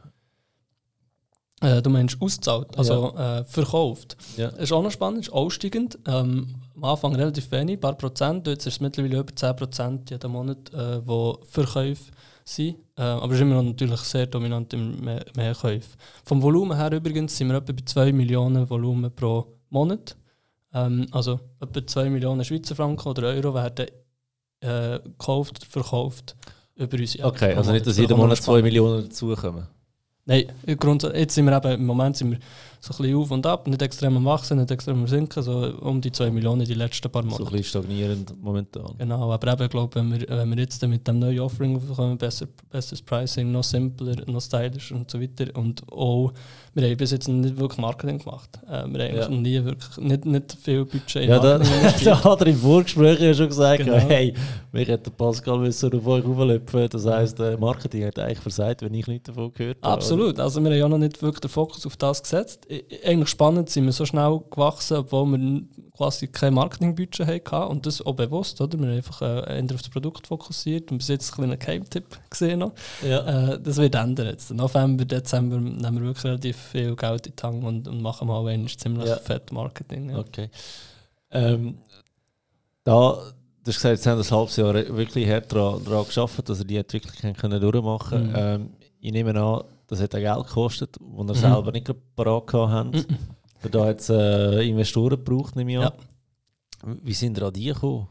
Äh, du meinst ausgezahlt, also äh, verkauft. Ja. Das ist auch noch spannend, ist auch steigend. Ähm, am Anfang relativ wenig, ein paar Prozent, jetzt ist es mittlerweile über 10 Prozent jeden Monat, äh, wo Verkäufe sind. Äh, aber es ist immer noch natürlich sehr dominant im Mehr Mehrkäufe. Vom Volumen her übrigens sind wir etwa bei 2 Millionen Volumen pro Monat. Ähm, also etwa 2 Millionen Schweizer Franken oder Euro werden äh, gekauft oder verkauft über unsere App Okay, also nicht, dass Das jeden Monat 2 spannend. Millionen dazukommen. Nein, jetzt sind wir eben, im Moment sind wir so ein bisschen auf und ab, nicht extrem am Wachsen, nicht extrem am Sinken, so um die 2 Millionen die letzten paar So ein Monate. bisschen stagnierend momentan. Genau, aber eben, ich glaube, wenn wir, wenn wir jetzt mit dem neuen Offering aufkommen, besser, besseres Pricing, noch simpler, noch stylischer und so weiter und auch, wir haben bis jetzt nicht wirklich Marketing gemacht. Äh, wir haben Ja. noch nie wirklich, nicht, nicht viel Budget in Ja, Marketing [LAUGHS] investiert. da hat er im Vorgespräch ja schon gesagt, Genau. hey, mich hätte Pascal müssen auf euch auflöpfen. Das heisst, äh, Marketing hat eigentlich versagt, wenn ich nichts davon gehört habe. Absolut. Also wir haben ja noch nicht wirklich den Fokus auf das gesetzt. Eigentlich spannend sind wir so schnell gewachsen, obwohl wir quasi kein Marketingbudget hatten und das auch bewusst, oder? Wir haben einfach äh, auf das Produkt fokussiert und bis jetzt ein kleiner Geheimtipp [LAUGHS] gesehen noch. Ja. Äh, das wird ändern jetzt. November, Dezember nehmen wir wirklich relativ viel Geld in die Hand und, und machen mal ein ziemlich Ja. fett Marketing. Ja. Okay. Ähm, da, du hast gesagt, jetzt haben das ein halbes Jahr wirklich hart daran, daran geschafft, dass er die Entwicklung haben können durchmachen Mhm. ähm, Ich nehme an, das hat auch Geld gekostet, das er Mhm. selber nicht parat haben. Mhm. Da jetzt äh, Investoren gebraucht, nehme ich an. Ja. Wie sind an die gekommen?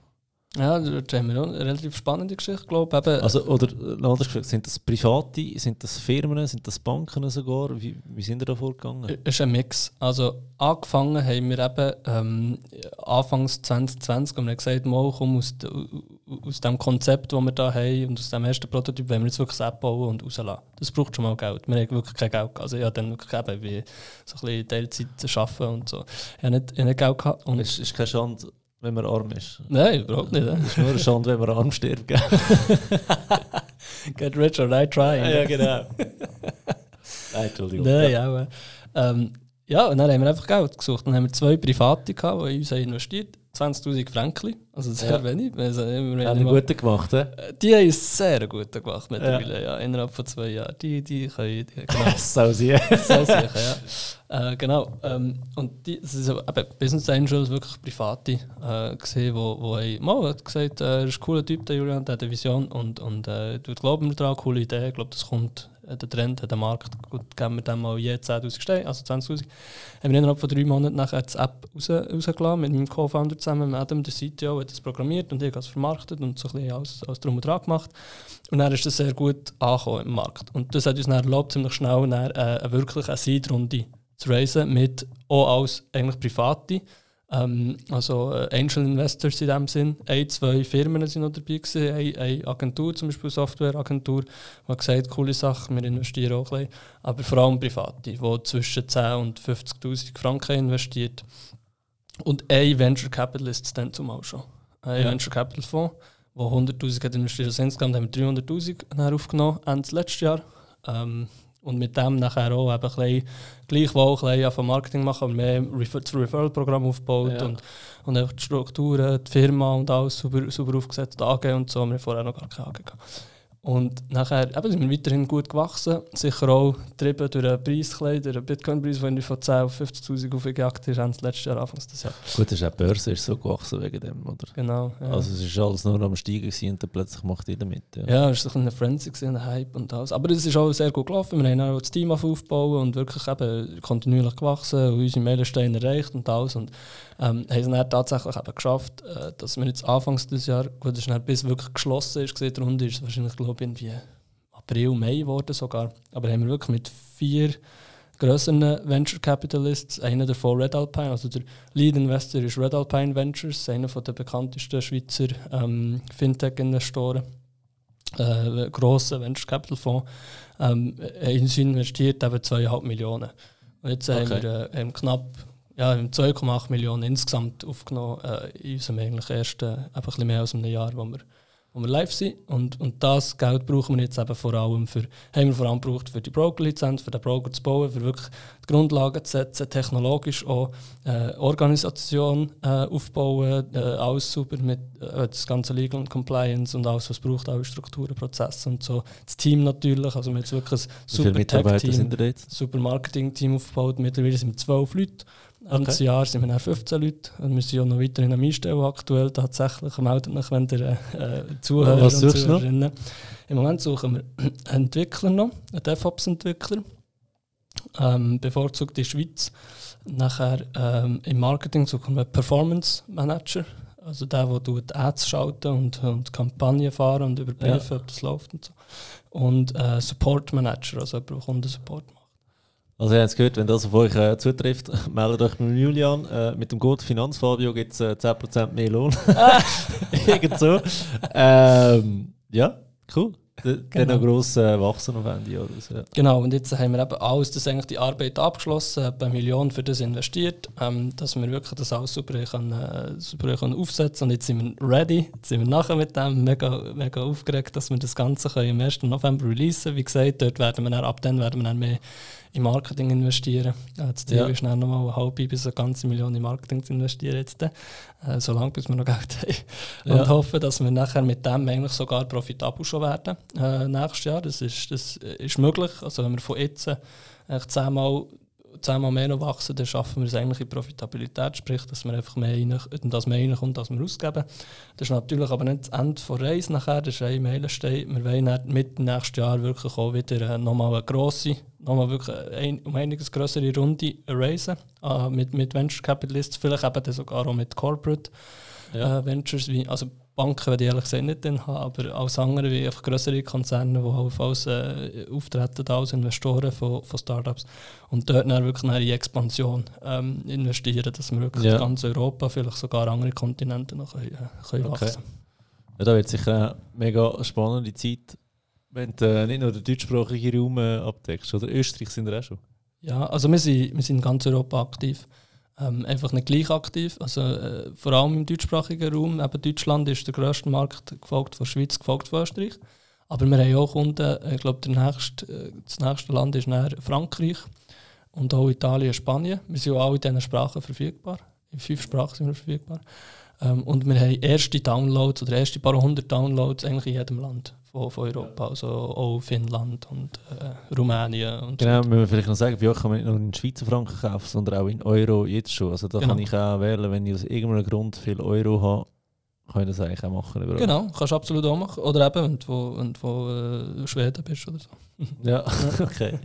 Ja, da haben wir eine relativ spannende Geschichte, glaube ich. Also, oder äh, anders gesagt, sind das Private, sind das Firmen, sind das Banken sogar? Wie, wie sind ihr da vorgegangen? Es ist ein Mix. Also angefangen haben wir eben ähm, Anfangs 2020 und wir haben gesagt, mal komm aus, de, aus dem Konzept, das wir da haben und aus dem ersten Prototyp, wenn wir jetzt wirklich eine App bauen und rauslassen. Das braucht schon mal Geld. Wir haben wirklich kein Geld. Also ich habe dann wirklich eben wie so ein bisschen Teilzeit arbeiten und so. Ich habe nicht, ich habe nicht Geld gehabt. Und Es ist keine Schande, wenn man arm ist. Nein, überhaupt nicht. Es ist nur eine Schande, wenn man arm stirbt. [LAUGHS] Get rich or die trying. genau. Nein, Entschuldigung. Nein, ja. Ähm, ja, und dann haben wir einfach Geld gesucht. Dann haben wir zwei Private gehabt, die in uns haben investiert 20.000 Franken, also sehr Ja. wenig. Also, haben immer- einen guten gemacht, he? die haben sehr gut gemacht mittlerweile, ja. innerhalb von zwei Jahren. Die, die können, die, genau. [LAUGHS] So sie. so sicher, ja. Äh, genau. Ähm, und die, das ist eben Business Angels, wirklich Private, äh, gesehen, wo, wo haben, mal hat gesagt, äh, er ist ein cooler Typ, der Julian, der hat eine Vision und, und äh, wir glauben daran, coole Idee, ich glaube, das kommt, äh, der Trend, der Markt, gut, geben wir dem mal je 10'000 Steine, also 20'000. Haben wir innerhalb von drei Monaten nachher die App raus, rausgelassen, mit meinem Co-Founder zusammen, mit Adam, der CTO, hat das programmiert und ich habe es vermarktet und so ein bisschen alles, alles drum und dran gemacht. Und dann ist das sehr gut angekommen im Markt. Und das hat uns dann erlaubt, ziemlich schnell dann, äh, wirklich eine Seed-Runde zu raisen, mit auch als eigentlich Private. Ähm, also äh, Angel Investors in dem Sinn. Ein, zwei Firmen sind noch dabei gewesen. Eine, eine Agentur, zum Beispiel Softwareagentur, die hat gesagt, coole Sache, wir investieren auch ein bisschen. Aber vor allem Private, die zwischen 10 und 50'000 Franken investiert. Und ein Venture Capitalist dann zumal schon. Ein Ja. Venture Capital Fonds, der 100'000 hat investiert. Also insgesamt haben wir 300'000 nachher aufgenommen, Ende letztes Jahr. Ähm, und mit dem nachher auch eben ein bisschen, gleichwohl ein bisschen von Marketing machen, mehr das Referral-Programm aufgebaut Ja. und, und einfach die Strukturen, die Firma und alles super, super aufgesetzt, AG und so. Wir haben vorher noch gar keine AG gehabt. Und nachher eben, sind wir weiterhin gut gewachsen, sicher auch getrieben durch einen Preis, durch einen Bitcoin-Preis, der von 10 auf 50'000 aufgejagt ist, Ende letztes Jahr, Anfangs des Jahres. Gut, das ist auch die Börse ist so gewachsen wegen dem, oder? Genau. Ja. Also es ist alles nur am Steigen und dann plötzlich macht jeder mit. Ja. Ja, es war ein Frenzy, gewesen, ein Hype und alles. Aber es ist auch sehr gut gelaufen. Wir haben auch das Team aufgebaut und wirklich eben kontinuierlich gewachsen und unsere Meilensteine erreicht und alles. Und ähm, haben es dann tatsächlich eben geschafft, äh, dass wir jetzt anfangs des Jahres, gut, das ist dann bis wirklich geschlossen ist, gesehen, die Runde ist es wahrscheinlich, glaube ich, irgendwie April, Mai geworden sogar. Aber haben wir wirklich mit vier grösseren Venture Capitalists, einer davon Red Alpine, also der Lead Investor ist Red Alpine Ventures, einer der bekanntesten Schweizer ähm, Fintech-Investoren äh, grossen Venture Capital Fonds, ähm, in uns investiert eben 2,5 Millionen. Und jetzt haben Okay. wir äh, haben knapp ja, wir haben 2,8 Millionen insgesamt aufgenommen äh, in unserem eigentlich ersten, eben ein bisschen mehr als einem Jahr, wo wir, wo wir live sind. Und, und das Geld brauchen wir jetzt eben vor allem für, haben wir vor allem gebraucht für die Broker-Lizenz, für den Broker zu bauen, für wirklich die Grundlagen zu setzen, technologisch auch äh, Organisation äh, aufbauen, äh, alles super mit äh, das ganze Legal und Compliance und alles, was es braucht, alle Strukturen, Prozesse und so. Das Team natürlich, also wir haben jetzt wirklich ein super Tech-Team super Marketing-Team aufgebaut. Mittlerweile sind wir zwölf Leute. Ende Okay. okay. Jahr sind wir dann 15 Leute. Und wir sind ja noch weiterhin am Einstellen aktuell tatsächlich. Meldet euch, wenn ihr äh, Zuhörer Was und? Zuhörerinnen. Im Moment suchen wir einen Entwickler noch, einen DevOps-Entwickler. Ähm, bevorzugt die Schweiz. Nachher ähm, im Marketing suchen wir einen Performance Manager. Also der, der Ads schalten und, und Kampagnen fahren und überprüfen, ob das läuft und so. Und äh, Support Manager, also jemand, der Kundensupport macht. Also ihr habt es gehört, wenn das auf euch äh, zutrifft, [LAUGHS] meldet euch mit Julian. Äh, mit dem Code Finanzfabio gibt es äh, 10% mehr Lohn. [LAUGHS] [LAUGHS] Irgend so. Ähm, ja, cool. Dann Genau. noch gross äh, wachsen auf Ende. Oder so. ja. Genau, und jetzt haben wir eben alles, das eigentlich die Arbeit abgeschlossen, etwa eine Million für das investiert, ähm, dass wir wirklich das alles super, können, äh, super können aufsetzen und jetzt sind wir ready, jetzt sind wir nachher mit dem mega, mega aufgeregt, dass wir das Ganze können im 1. November releasen Wie gesagt, dort werden wir dann, ab dann werden wir dann mehr in Marketing investieren. Das Ziel Ja. ist dann nochmal eine halbe bis eine ganze Million in Marketing zu investieren jetzt, äh, solange bis wir noch Geld haben. Ja. Und hoffen, dass wir nachher mit dem eigentlich sogar profitabel schon werden äh, nächstes Jahr. Das ist, das ist möglich. Also wenn wir von jetzt äh, zehnmal, zehnmal mehr noch wachsen, dann schaffen wir es eigentlich in Profitabilität, sprich, dass wir einfach mehr, rein, dass mehr reinkommt, als wir ausgeben. Das ist natürlich aber nicht das Ende der Reise nachher, das ist ein Meilenstein. Wir wollen dann mit nächstes Jahr wirklich auch wieder äh, nochmal eine grosse, nochmal wirklich ein, um einiges größere Runde raisen äh, mit, mit Venture Capitalists, vielleicht eben dann sogar auch mit Corporate Ja. äh, Ventures, wie, also Banken würde ich ehrlich gesagt nicht drin haben, aber als andere, wie einfach größere Konzerne, die auf alles äh, auftreten als Investoren von, von Startups und dort dann wirklich in die Expansion ähm, investieren, dass wir wirklich Ja. ganz Europa, vielleicht sogar andere Kontinente noch können, äh, können Okay. wachsen Ja, da wird sicher eine mega spannende Zeit, wenn du äh, nicht nur den deutschsprachigen Raum äh, abdeckst. Oder Österreich sind wir auch schon. Ja, also wir sind, wir sind in ganz Europa aktiv. Ähm, einfach nicht gleich aktiv. Also, äh, vor allem im deutschsprachigen Raum. Eben Deutschland ist der grösste Markt, gefolgt von Schweiz, gefolgt von Österreich. Aber wir haben auch Kunden, ich glaube, nächste, das nächste Land ist Frankreich und auch Italien, Spanien. Wir sind auch alle in diesen Sprachen verfügbar. In fünf Sprachen sind wir verfügbar. Ähm, und wir haben erste Downloads oder erste paar hundert Downloads eigentlich in jedem Land von, von Europa. Also auch Finnland und äh, Rumänien. Und genau, so. müssen wir vielleicht noch sagen, bei euch kann man nicht nur in Schweizer Franken kaufen, sondern auch in Euro jetzt schon. Also da genau. kann ich auch wählen, wenn ich aus irgendeinem Grund viel Euro habe, kann ich das eigentlich auch machen. Überall. Genau, kannst du absolut auch machen. Oder eben, wenn du, wenn du äh, Schweden bist oder so. [LAUGHS] ja, [LAUGHS] okay.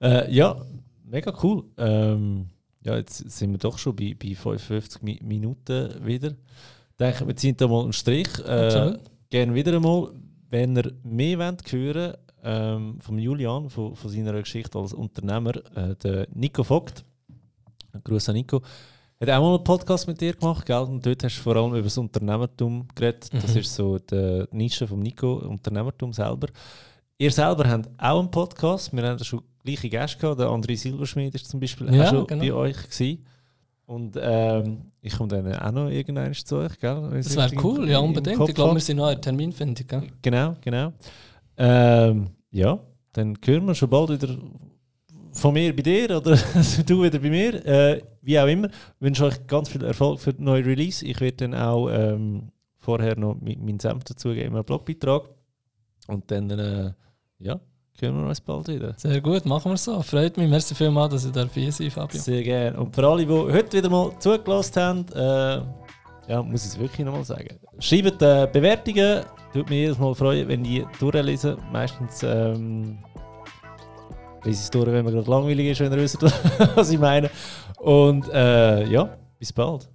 Äh, ja, mega cool. Ähm, ja, jetzt sind wir doch schon bei, bei 55 Mi Minuten wieder. Ich denke, wir ziehen da mal einen Strich. Äh, gerne wieder einmal. Wenn ihr mehr wollt hören ähm, von Julian, von, von seiner Geschichte als Unternehmer, äh, der Nico Vogt, Grüße an Nico, hat auch mal einen Podcast mit dir gemacht, gell? Und dort hast du vor allem über das Unternehmertum geredet. Das mhm. ist so die Nische vom Nico, Unternehmertum selber. Ihr selber habt auch einen Podcast. Wir haben schon gleiche Gäste gehabt. Der André Silberschmied ist zum Beispiel ja, auch schon genau. bei euch gewesen. Und ähm, ich komme dann auch noch irgendwann zu euch, gell? Das wäre cool, ja, unbedingt. Ich glaube, wir sind noch in Terminfindung, gell? Genau, genau. Ähm, ja, dann hören wir schon bald wieder von mir bei dir oder [LAUGHS] du wieder bei mir. Äh, wie auch immer. Ich wünsche euch ganz viel Erfolg für den neuen Release. Ich werde dann auch ähm, vorher noch meinen Senf dazugeben, einen Blogbeitrag. Und dann, äh, ja, hören wir uns bald wieder. Sehr gut, machen wir so. Freut mich. Merci vielmals, dass ihr da hier seid, Fabio. Sehr gerne. Und für alle, die heute wieder mal zugelassen haben, äh, ja, muss ich es wirklich nochmal sagen. Schreibt äh, Bewertungen. Tut mich jedes Mal freuen, wenn die durchlesen. Meistens ähm, lese ich es durch, wenn man gerade langweilig ist, wenn ihr wisst, [LAUGHS] was ich meine. Und äh, ja, bis bald.